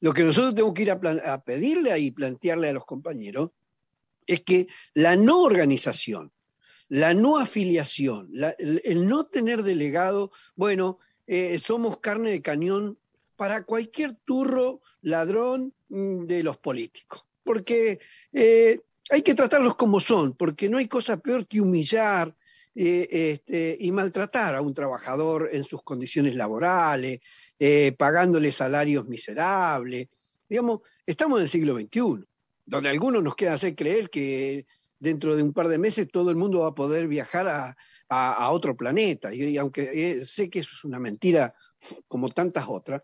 Lo que nosotros tenemos que ir a, pedirle y plantearle a los compañeros es que la no organización, la no afiliación, el no tener delegado, bueno, eh, somos carne de cañón para cualquier turro ladrón mm, de los políticos. Porque eh, hay que tratarlos como son, porque no hay cosa peor que humillar eh, este, y maltratar a un trabajador en sus condiciones laborales, eh, pagándole salarios miserables. Digamos, estamos en el siglo XXI, donde algunos nos quieren hacer creer que dentro de un par de meses todo el mundo va a poder viajar a, otro planeta. Y, y aunque eh, sé que eso es una mentira como tantas otras,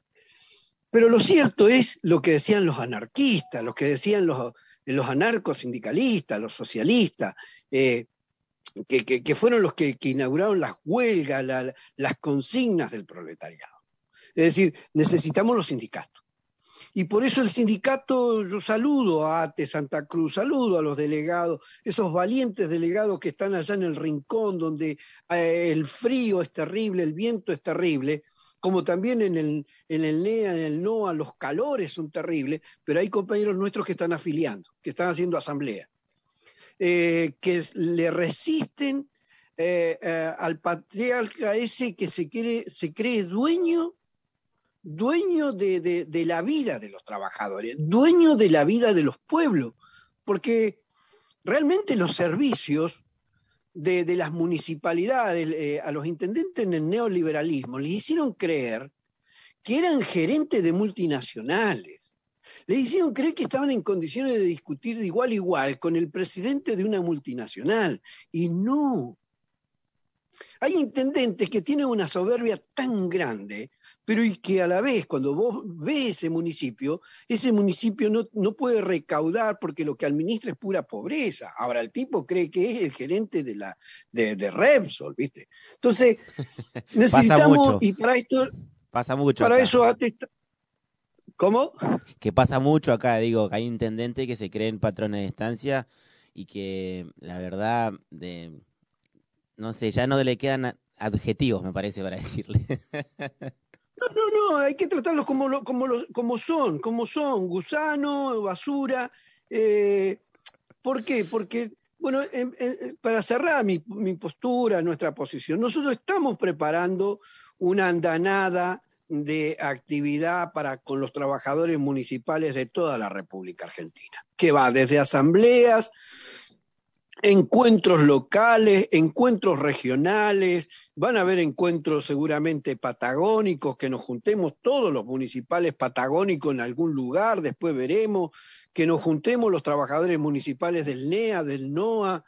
pero lo cierto es lo que decían los anarquistas, lo que decían los, los anarcos sindicalistas, los socialistas, eh, que, fueron los que, inauguraron las huelgas, la, las consignas del proletariado. Es decir, necesitamos los sindicatos. Y por eso el sindicato, yo saludo a ATE Santa Cruz, saludo a los delegados, esos valientes delegados que están allá en el rincón donde eh, el frío es terrible, el viento es terrible, como también en el, en el NEA, en el NOA, los calores son terribles, pero hay compañeros nuestros que están afiliando, que están haciendo asamblea, eh, que le resisten eh, eh, al patriarca ese que se, cree dueño dueño de, de, la vida de los trabajadores, dueño de la vida de los pueblos, porque realmente los servicios de, las municipalidades eh, a los intendentes en el neoliberalismo les hicieron creer que eran gerentes de multinacionales. Les hicieron creer que estaban en condiciones de discutir de igual a igual con el presidente de una multinacional. Y no. Hay intendentes que tienen una soberbia tan grande pero y que a la vez, cuando vos ves ese municipio, ese municipio no, no, puede recaudar porque lo que administra es pura pobreza. Ahora, el tipo cree que es el gerente de, la, de, de Repsol, ¿viste? Entonces, necesitamos, y para esto... Pasa mucho. Para acá. eso... ¿Cómo? Que pasa mucho acá, digo, que hay intendentes que se creen patrones de estancia y que la verdad, de, no sé, ya no le quedan adjetivos, me parece, para decirle. No, no, hay que tratarlos como, lo- como, los- como son, como son, gusano, basura. eh, ¿Por qué? Porque, bueno, en- en- para cerrar mi, mi postura, nuestra posición, nosotros estamos preparando una andanada de actividad para con los trabajadores municipales de toda la República Argentina, que va desde asambleas, encuentros locales, encuentros regionales, van a haber encuentros seguramente patagónicos, que nos juntemos todos los municipales patagónicos en algún lugar, después veremos, que nos juntemos los trabajadores municipales del NEA, del NOA,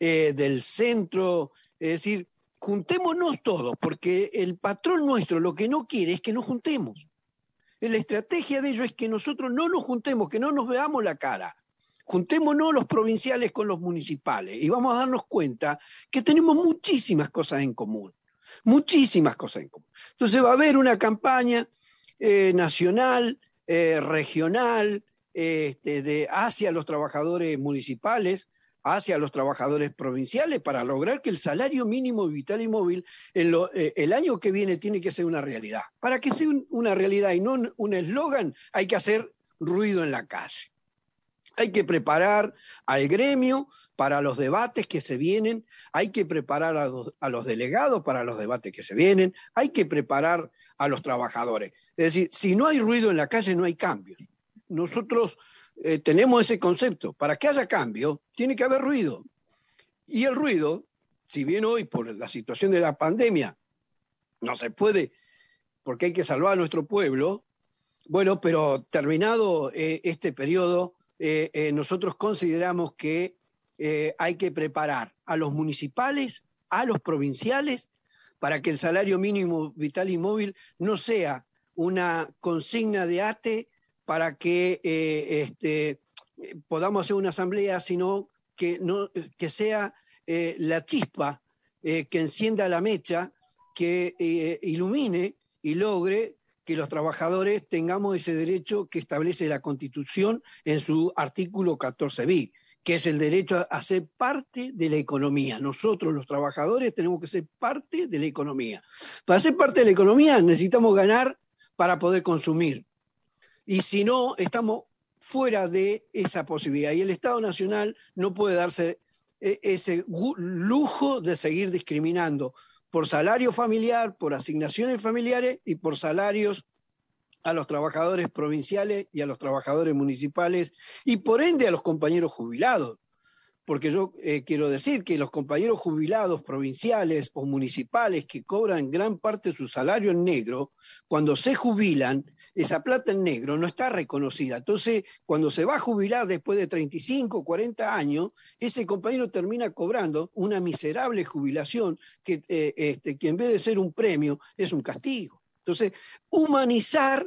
eh, del centro, es decir, juntémonos todos, porque el patrón nuestro lo que no quiere es que nos juntemos. La estrategia de ellos es que nosotros no nos juntemos, que no nos veamos la cara. Juntémonos los provinciales con los municipales y vamos a darnos cuenta que tenemos muchísimas cosas en común, muchísimas cosas en común. Entonces va a haber una campaña eh, nacional, eh, regional, este, hacia los trabajadores municipales, hacia los trabajadores provinciales, para lograr que el salario mínimo vital y móvil en lo- eh, el año que viene tiene que ser una realidad. Para que sea un- una realidad y no un eslogan, hay que hacer ruido en la calle. Hay que preparar al gremio para los debates que se vienen, hay que preparar a los, delegados para los debates que se vienen, hay que preparar a los trabajadores. Es decir, si no hay ruido en la calle, no hay cambios. Nosotros eh, tenemos ese concepto. Para que haya cambio, tiene que haber ruido. Y el ruido, si bien hoy por la situación de la pandemia no se puede, porque hay que salvar a nuestro pueblo, bueno, pero terminado eh, este periodo, eh, eh, nosotros consideramos que eh, hay que preparar a los municipales, a los provinciales, para que el salario mínimo vital y móvil no sea una consigna de ATE para que este, podamos hacer una asamblea, sino que, sea la chispa que encienda la mecha, que ilumine y logre que los trabajadores tengamos ese derecho que establece la Constitución en su artículo 14 bis, que es el derecho a, ser parte de la economía. Nosotros, los trabajadores, tenemos que ser parte de la economía. Para ser parte de la economía necesitamos ganar para poder consumir. Y si no, estamos fuera de esa posibilidad. Y el Estado Nacional no puede darse eh, ese lujo de seguir discriminando por salario familiar, por asignaciones familiares y por salarios a los trabajadores provinciales y a los trabajadores municipales y por ende a los compañeros jubilados. Porque yo eh, quiero decir que los compañeros jubilados provinciales o municipales que cobran gran parte de su salario en negro, cuando se jubilan, esa plata en negro no está reconocida. Entonces, cuando se va a jubilar después de 35, 40 años, ese compañero termina cobrando una miserable jubilación que, eh, este, que en vez de ser un premio es un castigo. Entonces, humanizar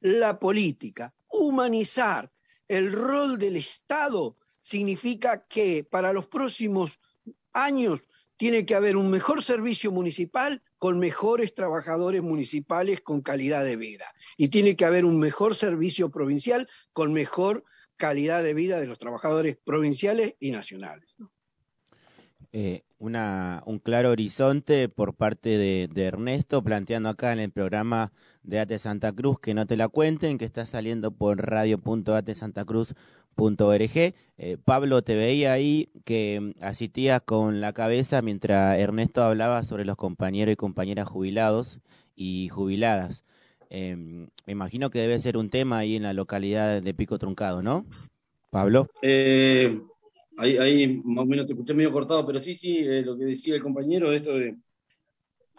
la política, humanizar el rol del Estado significa que para los próximos años tiene que haber un mejor servicio municipal con mejores trabajadores municipales con calidad de vida. Y tiene que haber un mejor servicio provincial con mejor calidad de vida de los trabajadores provinciales y nacionales. Eh, una, un claro horizonte por parte de, Ernesto, planteando acá en el programa de Ate Santa Cruz que no te la cuenten, que está saliendo por radio.atesantacruz.org. Eh, Pablo, te veía ahí que mm, asistías con la cabeza mientras Ernesto hablaba sobre los compañeros y compañeras jubilados y jubiladas. Eh, me imagino que debe ser un tema ahí en la localidad de Pico Truncado, ¿no? Pablo. Eh, ahí, ahí más o menos te escuché medio cortado, pero sí, sí, eh, lo que decía el compañero, esto de,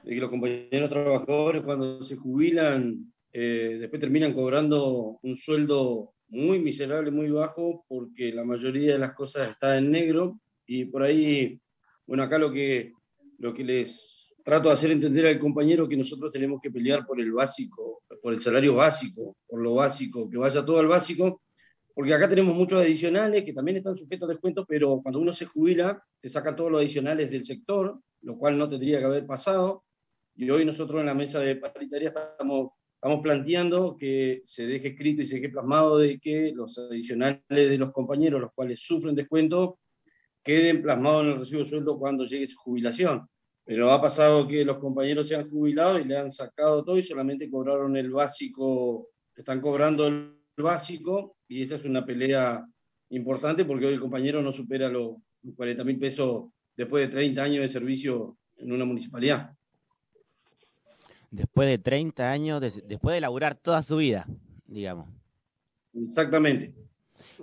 de que los compañeros trabajadores cuando se jubilan, eh, después terminan cobrando un sueldo muy miserable, muy bajo, porque la mayoría de las cosas está en negro, y por ahí, bueno, acá lo que, lo que les trato de hacer entender al compañero que nosotros tenemos que pelear por el básico, por el salario básico, por lo básico, que vaya todo al básico, porque acá tenemos muchos adicionales que también están sujetos a descuento, pero cuando uno se jubila, te saca todos los adicionales del sector, lo cual no tendría que haber pasado. Y hoy nosotros en la mesa de paritaria estamos, estamos planteando que se deje escrito y se deje plasmado de que los adicionales de los compañeros, los cuales sufren descuento, queden plasmados en el recibo de sueldo cuando llegue su jubilación. pero ha pasado que los compañeros se han jubilado y le han sacado todo y solamente cobraron el básico, están cobrando el básico y esa es una pelea importante porque hoy el compañero no supera los 40 mil pesos después de 30 años de servicio en una municipalidad. Después de 30 años, después de laburar toda su vida, digamos. Exactamente.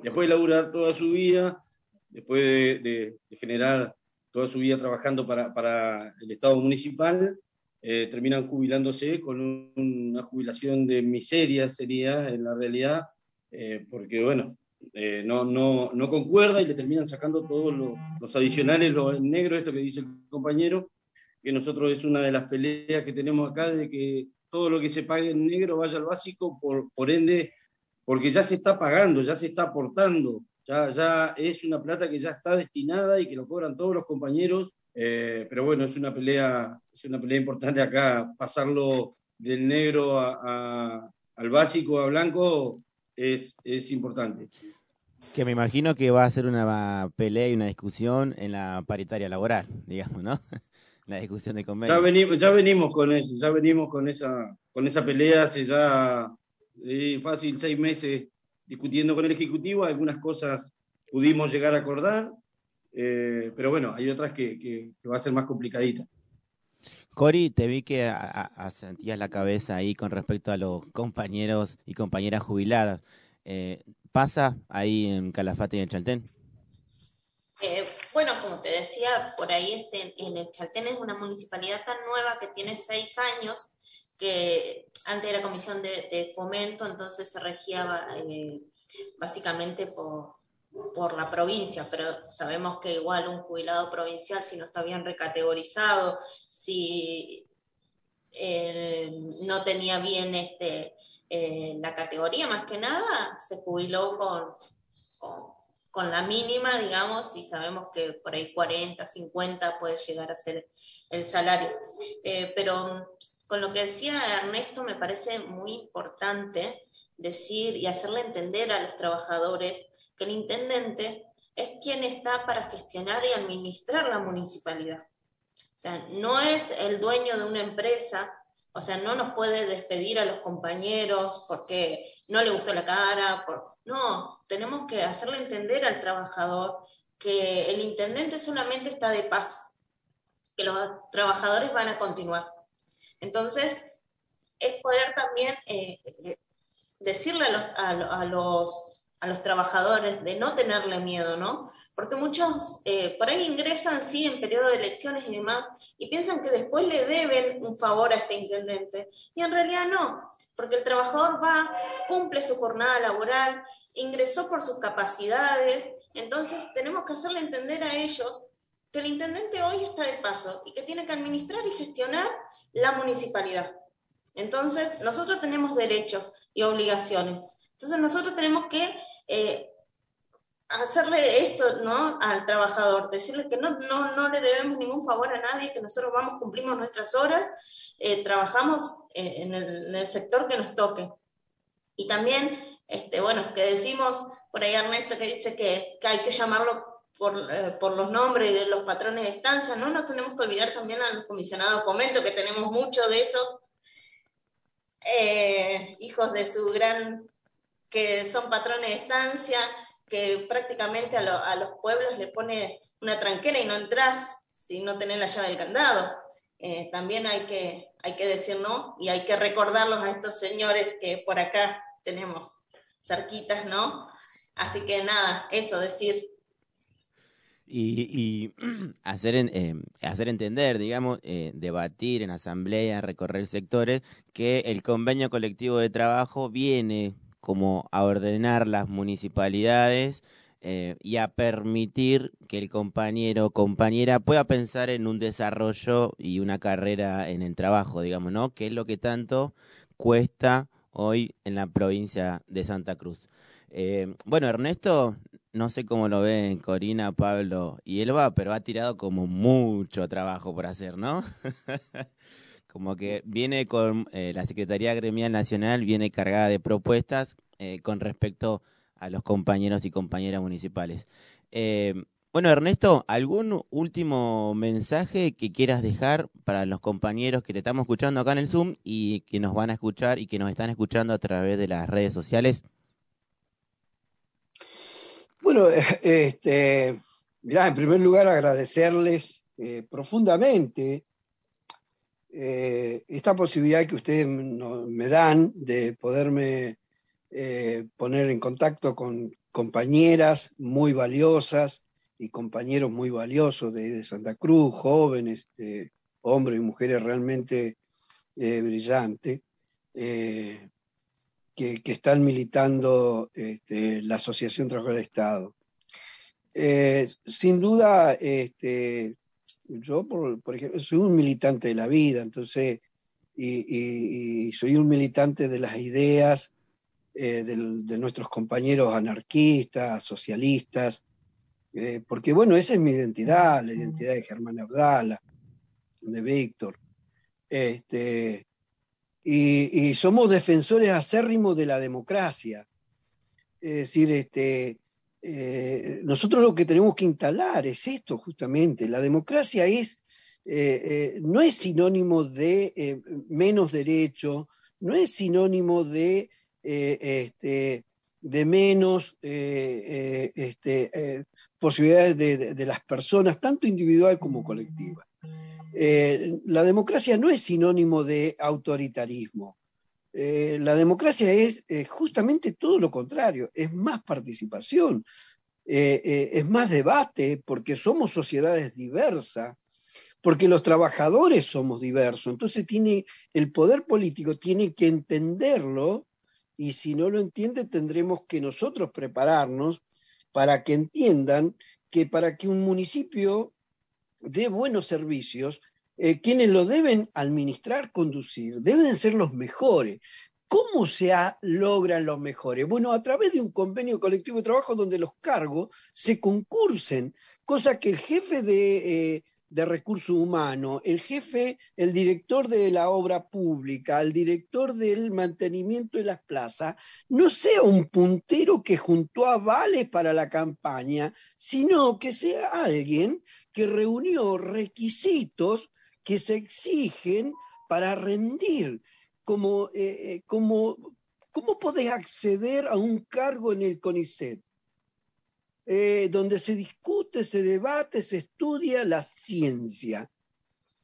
Después de laburar toda su vida, después de, generar toda su vida trabajando para, el Estado municipal, eh, terminan jubilándose con una jubilación de miseria, sería en la realidad, eh, porque bueno, eh, no, no, no, concuerda y le terminan sacando todos los, adicionales, los negros, esto que dice el compañero, que nosotros es una de las peleas que tenemos acá, de que todo lo que se pague en negro vaya al básico, por, por ende, porque ya se está pagando, ya se está aportando, ya, ya es una plata que ya está destinada y que lo cobran todos los compañeros, eh, pero bueno, es una pelea, es una pelea importante acá, pasarlo del negro al básico, a blanco, es, es importante. Que me imagino que va a ser una pelea y una discusión en la paritaria laboral, digamos, ¿no? La discusión de convenio. Ya venimos, ya venimos con eso, ya venimos con esa, con esa pelea hace ya eh, fácil seis meses discutiendo con el Ejecutivo, algunas cosas pudimos llegar a acordar, eh, pero bueno, hay otras que, que, va a ser más complicadita. Cori, te vi que asentías la cabeza ahí con respecto a los compañeros y compañeras jubiladas. Eh, ¿Pasa ahí en Calafate y en Chaltén? Eh, bueno, como te decía, por ahí este, en el Chaltén es una municipalidad tan nueva que tiene seis años, que antes era comisión de, fomento, entonces se regía eh, básicamente por, la provincia, pero sabemos que igual un jubilado provincial, si no está bien recategorizado, si eh, no tenía bien este, la categoría, más que nada, se jubiló con, la mínima, digamos, y sabemos que por ahí 40, 50 puede llegar a ser el salario. Eh, pero con lo que decía Ernesto, me parece muy importante decir y hacerle entender a los trabajadores que el intendente es quien está para gestionar y administrar la municipalidad. O sea, no es el dueño de una empresa, o sea, no nos puede despedir a los compañeros porque no le gustó la cara, por... no, tenemos que hacerle entender al trabajador que el intendente solamente está de paso, que los trabajadores van a continuar. Entonces, es poder también eh, eh, decirle a los, a los a los trabajadores de no tenerle miedo, ¿no? Porque muchos eh, por ahí ingresan, sí, en periodo de elecciones y demás, y piensan que después le deben un favor a este intendente. Y en realidad no, porque el trabajador va, cumple su jornada laboral, ingresó por sus capacidades, entonces tenemos que hacerle entender a ellos que el intendente hoy está de paso y que tiene que administrar y gestionar la municipalidad. Entonces, nosotros tenemos derechos y obligaciones. Entonces, nosotros tenemos que eh, hacerle esto ¿no? al trabajador, decirle que no, no, no le debemos ningún favor a nadie, que nosotros vamos, cumplimos nuestras horas, eh, trabajamos eh, en, el, sector que nos toque. Y también, este, bueno, que decimos, por ahí Ernesto que dice que, hay que llamarlo por, por, los nombres de los patrones de estancia, no nos tenemos que olvidar también a los comisionados de fomento, que tenemos muchos de esos hijos de su gran que son patrones de estancia, que prácticamente a, los pueblos le pone una tranquera y no entras si no tenés la llave del candado. Eh, también hay que, hay que decir no y hay que recordarlos a estos señores que por acá tenemos cerquitas, ¿no? Así que nada, eso, decir. Y, hacer, eh, hacer entender, digamos, eh, debatir en asamblea, recorrer sectores, que el convenio colectivo de trabajo viene como a ordenar las municipalidades eh, y a permitir que el compañero o compañera pueda pensar en un desarrollo y una carrera en el trabajo, digamos, ¿no? Que es lo que tanto cuesta hoy en la provincia de Santa Cruz. Eh, bueno, Ernesto, no sé cómo lo ven Corina, Pablo y Elba, pero ha tirado como mucho trabajo por hacer, ¿no? como que viene con eh, la Secretaría Gremial Nacional, viene cargada de propuestas eh, con respecto a los compañeros y compañeras municipales. Eh, Bueno, Ernesto, ¿algún último mensaje que quieras dejar para los compañeros que te estamos escuchando acá en el Zoom y que nos van a escuchar y que nos están escuchando a través de las redes sociales? Bueno, este, mirá, en primer lugar agradecerles profundamente eh, esta posibilidad que ustedes me dan de poderme eh, poner en contacto con compañeras muy valiosas y compañeros muy valiosos de, Santa Cruz, jóvenes, hombres y mujeres realmente eh, brillantes, que, están militando este, la Asociación Trabajadora del Estado. Sin duda, este, yo, por, ejemplo, soy un militante de la vida, entonces, y, soy un militante de las ideas de, nuestros compañeros anarquistas, socialistas, eh, porque bueno, esa es mi identidad, la identidad de Germán Abdala, de Víctor. Este, y, somos defensores acérrimos de la democracia. Es decir, este, eh, nosotros lo que tenemos que instalar es esto justamente. La democracia es, eh, no es sinónimo de menos derecho, no es sinónimo de este, de menos eh, eh, este, eh, posibilidades de, las personas, tanto individual como colectiva. la democracia no es sinónimo de autoritarismo. La democracia es justamente todo lo contrario, es más participación, es más debate, porque somos sociedades diversas, porque los trabajadores somos diversos. Entonces tiene, el poder político tiene que entenderlo y si no lo entiende tendremos que nosotros prepararnos para que entiendan que para que un municipio dé buenos servicios, eh, quienes lo deben administrar, conducir, deben ser los mejores. ¿Cómo se logran los mejores? Bueno, a través de un convenio colectivo de trabajo donde los cargos se concursen, cosa que el jefe de, eh, de recursos humanos, el jefe, el director de la obra pública, el director del mantenimiento de las plazas, no sea un puntero que juntó a vales para la campaña, sino que sea alguien que reunió requisitos que se exigen para rendir. Como, eh, eh, como, ¿Cómo podés acceder a un cargo en el CONICET? Eh, donde se discute, se debate, se estudia la ciencia.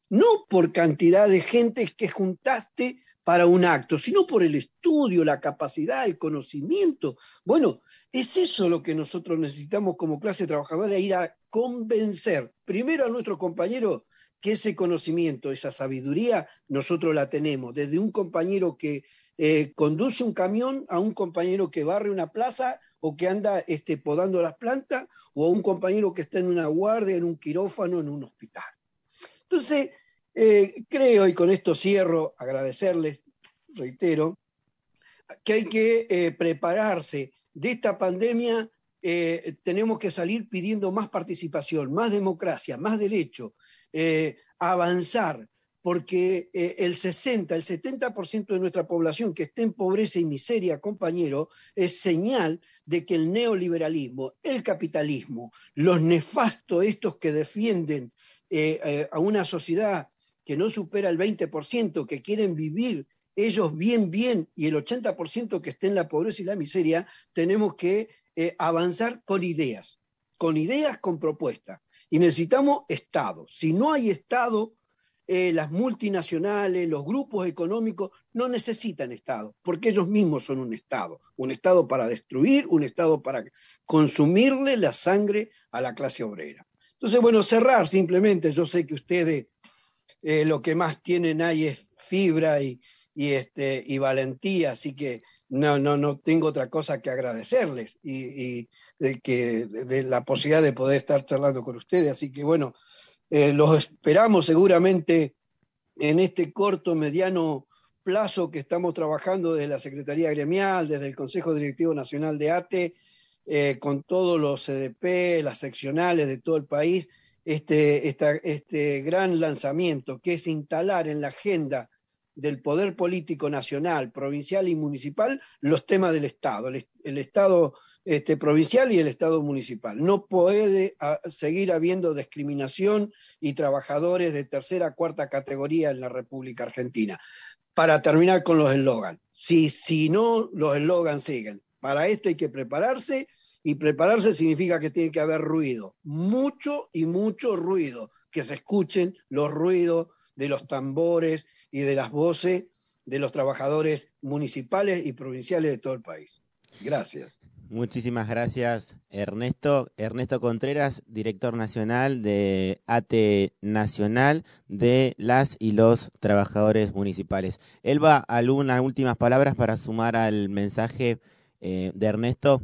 No por cantidad de gente que juntaste para un acto, sino por el estudio, la capacidad, el conocimiento. Bueno, es eso lo que nosotros necesitamos como clase trabajadora, ir a convencer primero a nuestro compañero que ese conocimiento, esa sabiduría, nosotros la tenemos, desde un compañero que eh, conduce un camión a un compañero que barre una plaza o que anda este, podando las plantas, o a un compañero que está en una guardia, en un quirófano, en un hospital. Entonces, eh, creo, y con esto cierro, agradecerles, reitero, que hay que eh, prepararse de esta pandemia. Tenemos que salir pidiendo más participación, más democracia, más derecho, avanzar, porque eh, el 60, el 70% de nuestra población que esté en pobreza y miseria, compañero, es señal de que el neoliberalismo, el capitalismo, los nefastos estos que defienden eh, eh, a una sociedad que no supera el 20%, que quieren vivir ellos bien, bien, y el 80% que esté en la pobreza y la miseria, tenemos que avanzar con ideas, con ideas, con propuestas. Y necesitamos Estado. Si no hay Estado, eh, las multinacionales, los grupos económicos no necesitan Estado, porque ellos mismos son un Estado, un Estado para destruir, un Estado para consumirle la sangre a la clase obrera. Entonces, bueno, cerrar simplemente, yo sé que ustedes eh, lo que más tienen ahí es fibra y, este, y valentía, así que no, no, no tengo otra cosa que agradecerles y, de, que, de la posibilidad de poder estar charlando con ustedes. Así que bueno, eh, los esperamos seguramente en este corto, mediano plazo que estamos trabajando desde la Secretaría Gremial, desde el Consejo Directivo Nacional de ATE, eh, con todos los CDP, las seccionales de todo el país, este, este gran lanzamiento que es instalar en la agenda del poder político nacional, provincial y municipal los temas del Estado. El, Estado este, provincial y el Estado municipal. No puede a, seguir habiendo discriminación y trabajadores de tercera, cuarta categoría en la República Argentina. Para terminar con los eslogans. Si, si no, los eslogans siguen. Para esto hay que prepararse y prepararse significa que tiene que haber ruido, mucho y mucho ruido, que se escuchen los ruidos de los tambores y de las voces de los trabajadores municipales y provinciales de todo el país. Gracias. Muchísimas gracias, Ernesto. Ernesto Contreras, director nacional de ATE Nacional de las y los trabajadores municipales. Elba, algunas últimas palabras para sumar al mensaje eh, de Ernesto.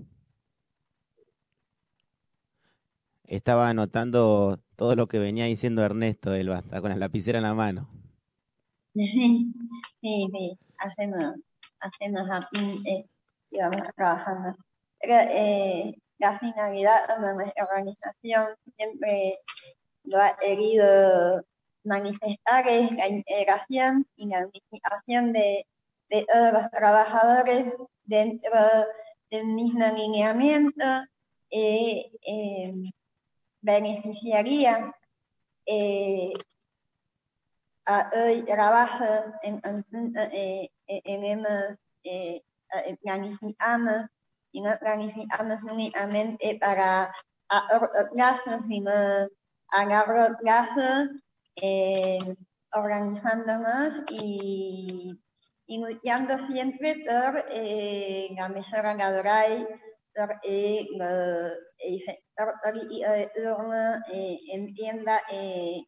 Estaba anotando todo lo que venía diciendo Ernesto, Elba, con la lapicera en la mano. Sí, sí, hacemos, hacemos, eh, íbamos trabajando eh, la finalidad de nuestra organización siempre lo ha querido manifestar es la integración y la unificación de, todos los trabajadores dentro del mismo alineamiento eh, eh, beneficiaría eh, a hoy trabajo en, en, en, en, en, en planificamos y no planificamos únicamente para a corto plazo, sino a largo plazo, eh, organizándonos y, y luchando siempre por eh, la mejora laboral, por eh, lo, el sector político de turno eh, entienda eh,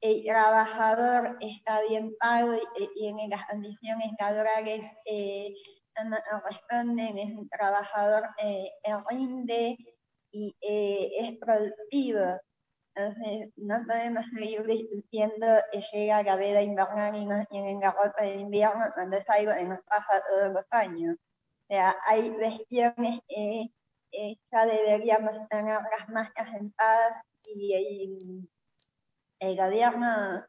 el trabajador está bien pago y tiene las condiciones laborales eh, responden, es un trabajador eh, rinde y eh, es productivo. Entonces, no podemos seguir discutiendo que llega la veda invernal y no tienen la ropa de invierno cuando es algo que nos pasa todos los años. O sea, hay cuestiones que eh, ya deberíamos tenerlas más asentadas y el, el gobierno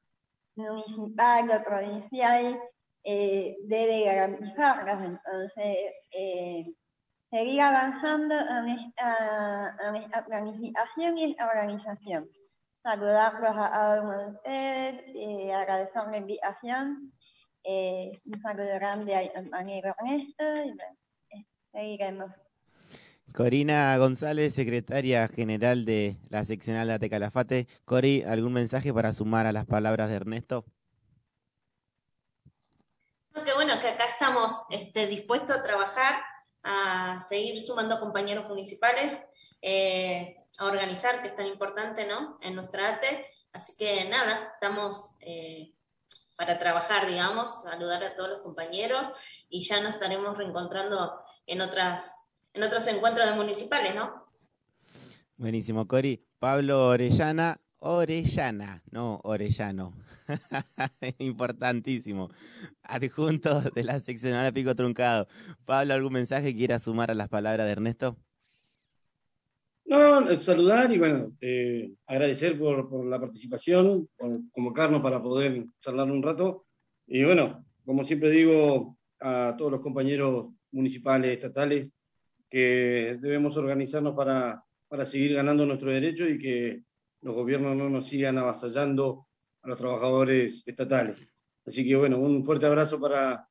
municipal o provincial eh, debe garantizarlas. Entonces, eh, seguir avanzando en esta, en esta, planificación y esta organización. Saludarlos a cada uno de ustedes, eh, agradecer la invitación. Eh, un saludo grande a compañero Ernesto y bueno, seguiremos. Corina González, secretaria general de la seccional de Atecalafate. Cori, ¿algún mensaje para sumar a las palabras de Ernesto? que bueno, que acá estamos este, dispuestos a trabajar, a seguir sumando compañeros municipales, eh, a organizar, que es tan importante, ¿no? En nuestra ATE. Así que nada, estamos eh, para trabajar, digamos, saludar a todos los compañeros y ya nos estaremos reencontrando en otras, en otros encuentros de municipales, ¿no? Buenísimo, Cori. Pablo Orellana, Orellana, no Orellano. Importantísimo. Adjunto de la seccional Pico Truncado. Pablo, ¿algún mensaje que quiera sumar a las palabras de Ernesto? No, saludar y bueno, eh, agradecer por, la participación, convocarnos para poder charlar un rato. Y bueno, como siempre digo a todos los compañeros municipales, estatales, que debemos organizarnos para, para seguir ganando nuestro derecho y que los gobiernos no nos sigan avasallando a los trabajadores estatales. Así que bueno, un fuerte abrazo para,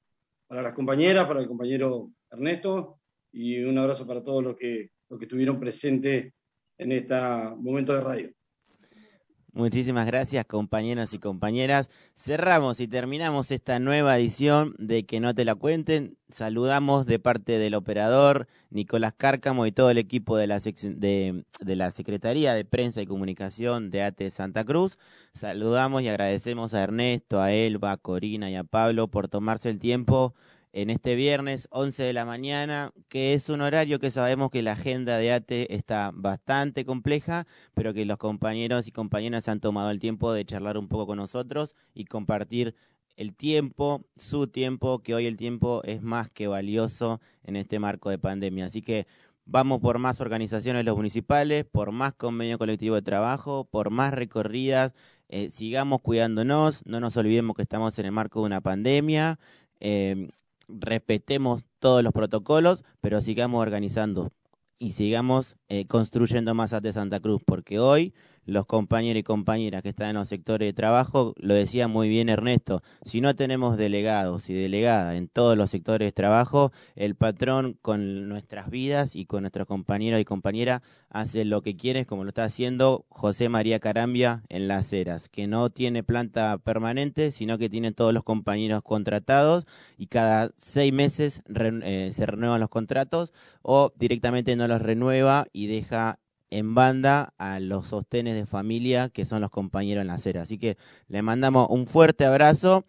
para las compañeras, para el compañero Ernesto y un abrazo para todos los que, los que estuvieron presentes en este momento de radio. Muchísimas gracias compañeros y compañeras. Cerramos y terminamos esta nueva edición de Que no te la cuenten. Saludamos de parte del operador Nicolás Cárcamo y todo el equipo de la, de, de la Secretaría de Prensa y Comunicación de ATE Santa Cruz. Saludamos y agradecemos a Ernesto, a Elba, a Corina y a Pablo por tomarse el tiempo en este viernes 11 de la mañana, que es un horario que sabemos que la agenda de ATE está bastante compleja, pero que los compañeros y compañeras han tomado el tiempo de charlar un poco con nosotros y compartir el tiempo, su tiempo, que hoy el tiempo es más que valioso en este marco de pandemia. Así que vamos por más organizaciones los municipales, por más convenio colectivo de trabajo, por más recorridas, eh, sigamos cuidándonos, no nos olvidemos que estamos en el marco de una pandemia. Eh, respetemos todos los protocolos, pero sigamos organizando. y sigamos eh, construyendo más ATE Santa Cruz, porque hoy los compañeros y compañeras que están en los sectores de trabajo, lo decía muy bien Ernesto, si no tenemos delegados y delegadas en todos los sectores de trabajo, el patrón con nuestras vidas y con nuestros compañeros y compañeras hace lo que quiere, como lo está haciendo José María Carambia en Las Heras, que no tiene planta permanente, sino que tiene todos los compañeros contratados y cada seis meses eh, se renuevan los contratos o directamente no los renueva y deja en banda a los sostenes de familia que son los compañeros en la acera. Así que le mandamos un fuerte abrazo.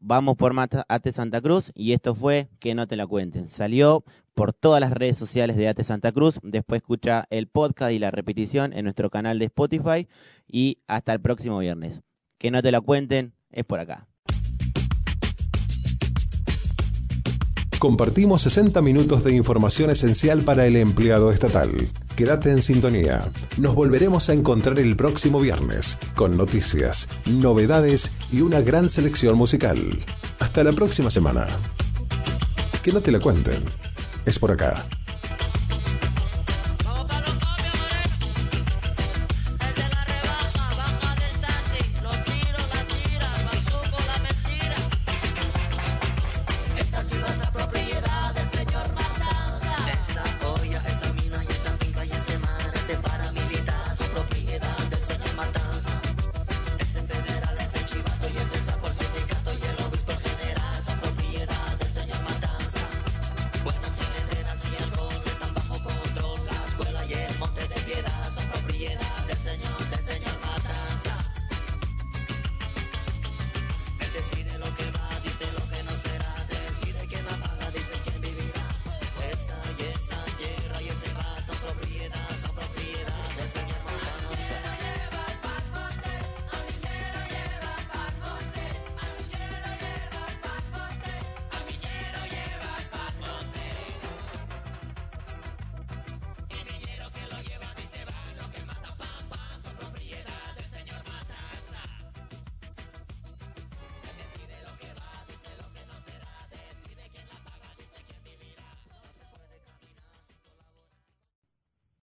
Vamos por Ate Santa Cruz y esto fue Que no te la cuenten. Salió por todas las redes sociales de Ate Santa Cruz. Después escucha el podcast y la repetición en nuestro canal de Spotify. Y hasta el próximo viernes. Que no te la cuenten, es por acá. Compartimos 60 minutos de información esencial para el empleado estatal. Quédate en sintonía. Nos volveremos a encontrar el próximo viernes con noticias, novedades y una gran selección musical. Hasta la próxima semana. Que no te la cuenten. Es por acá.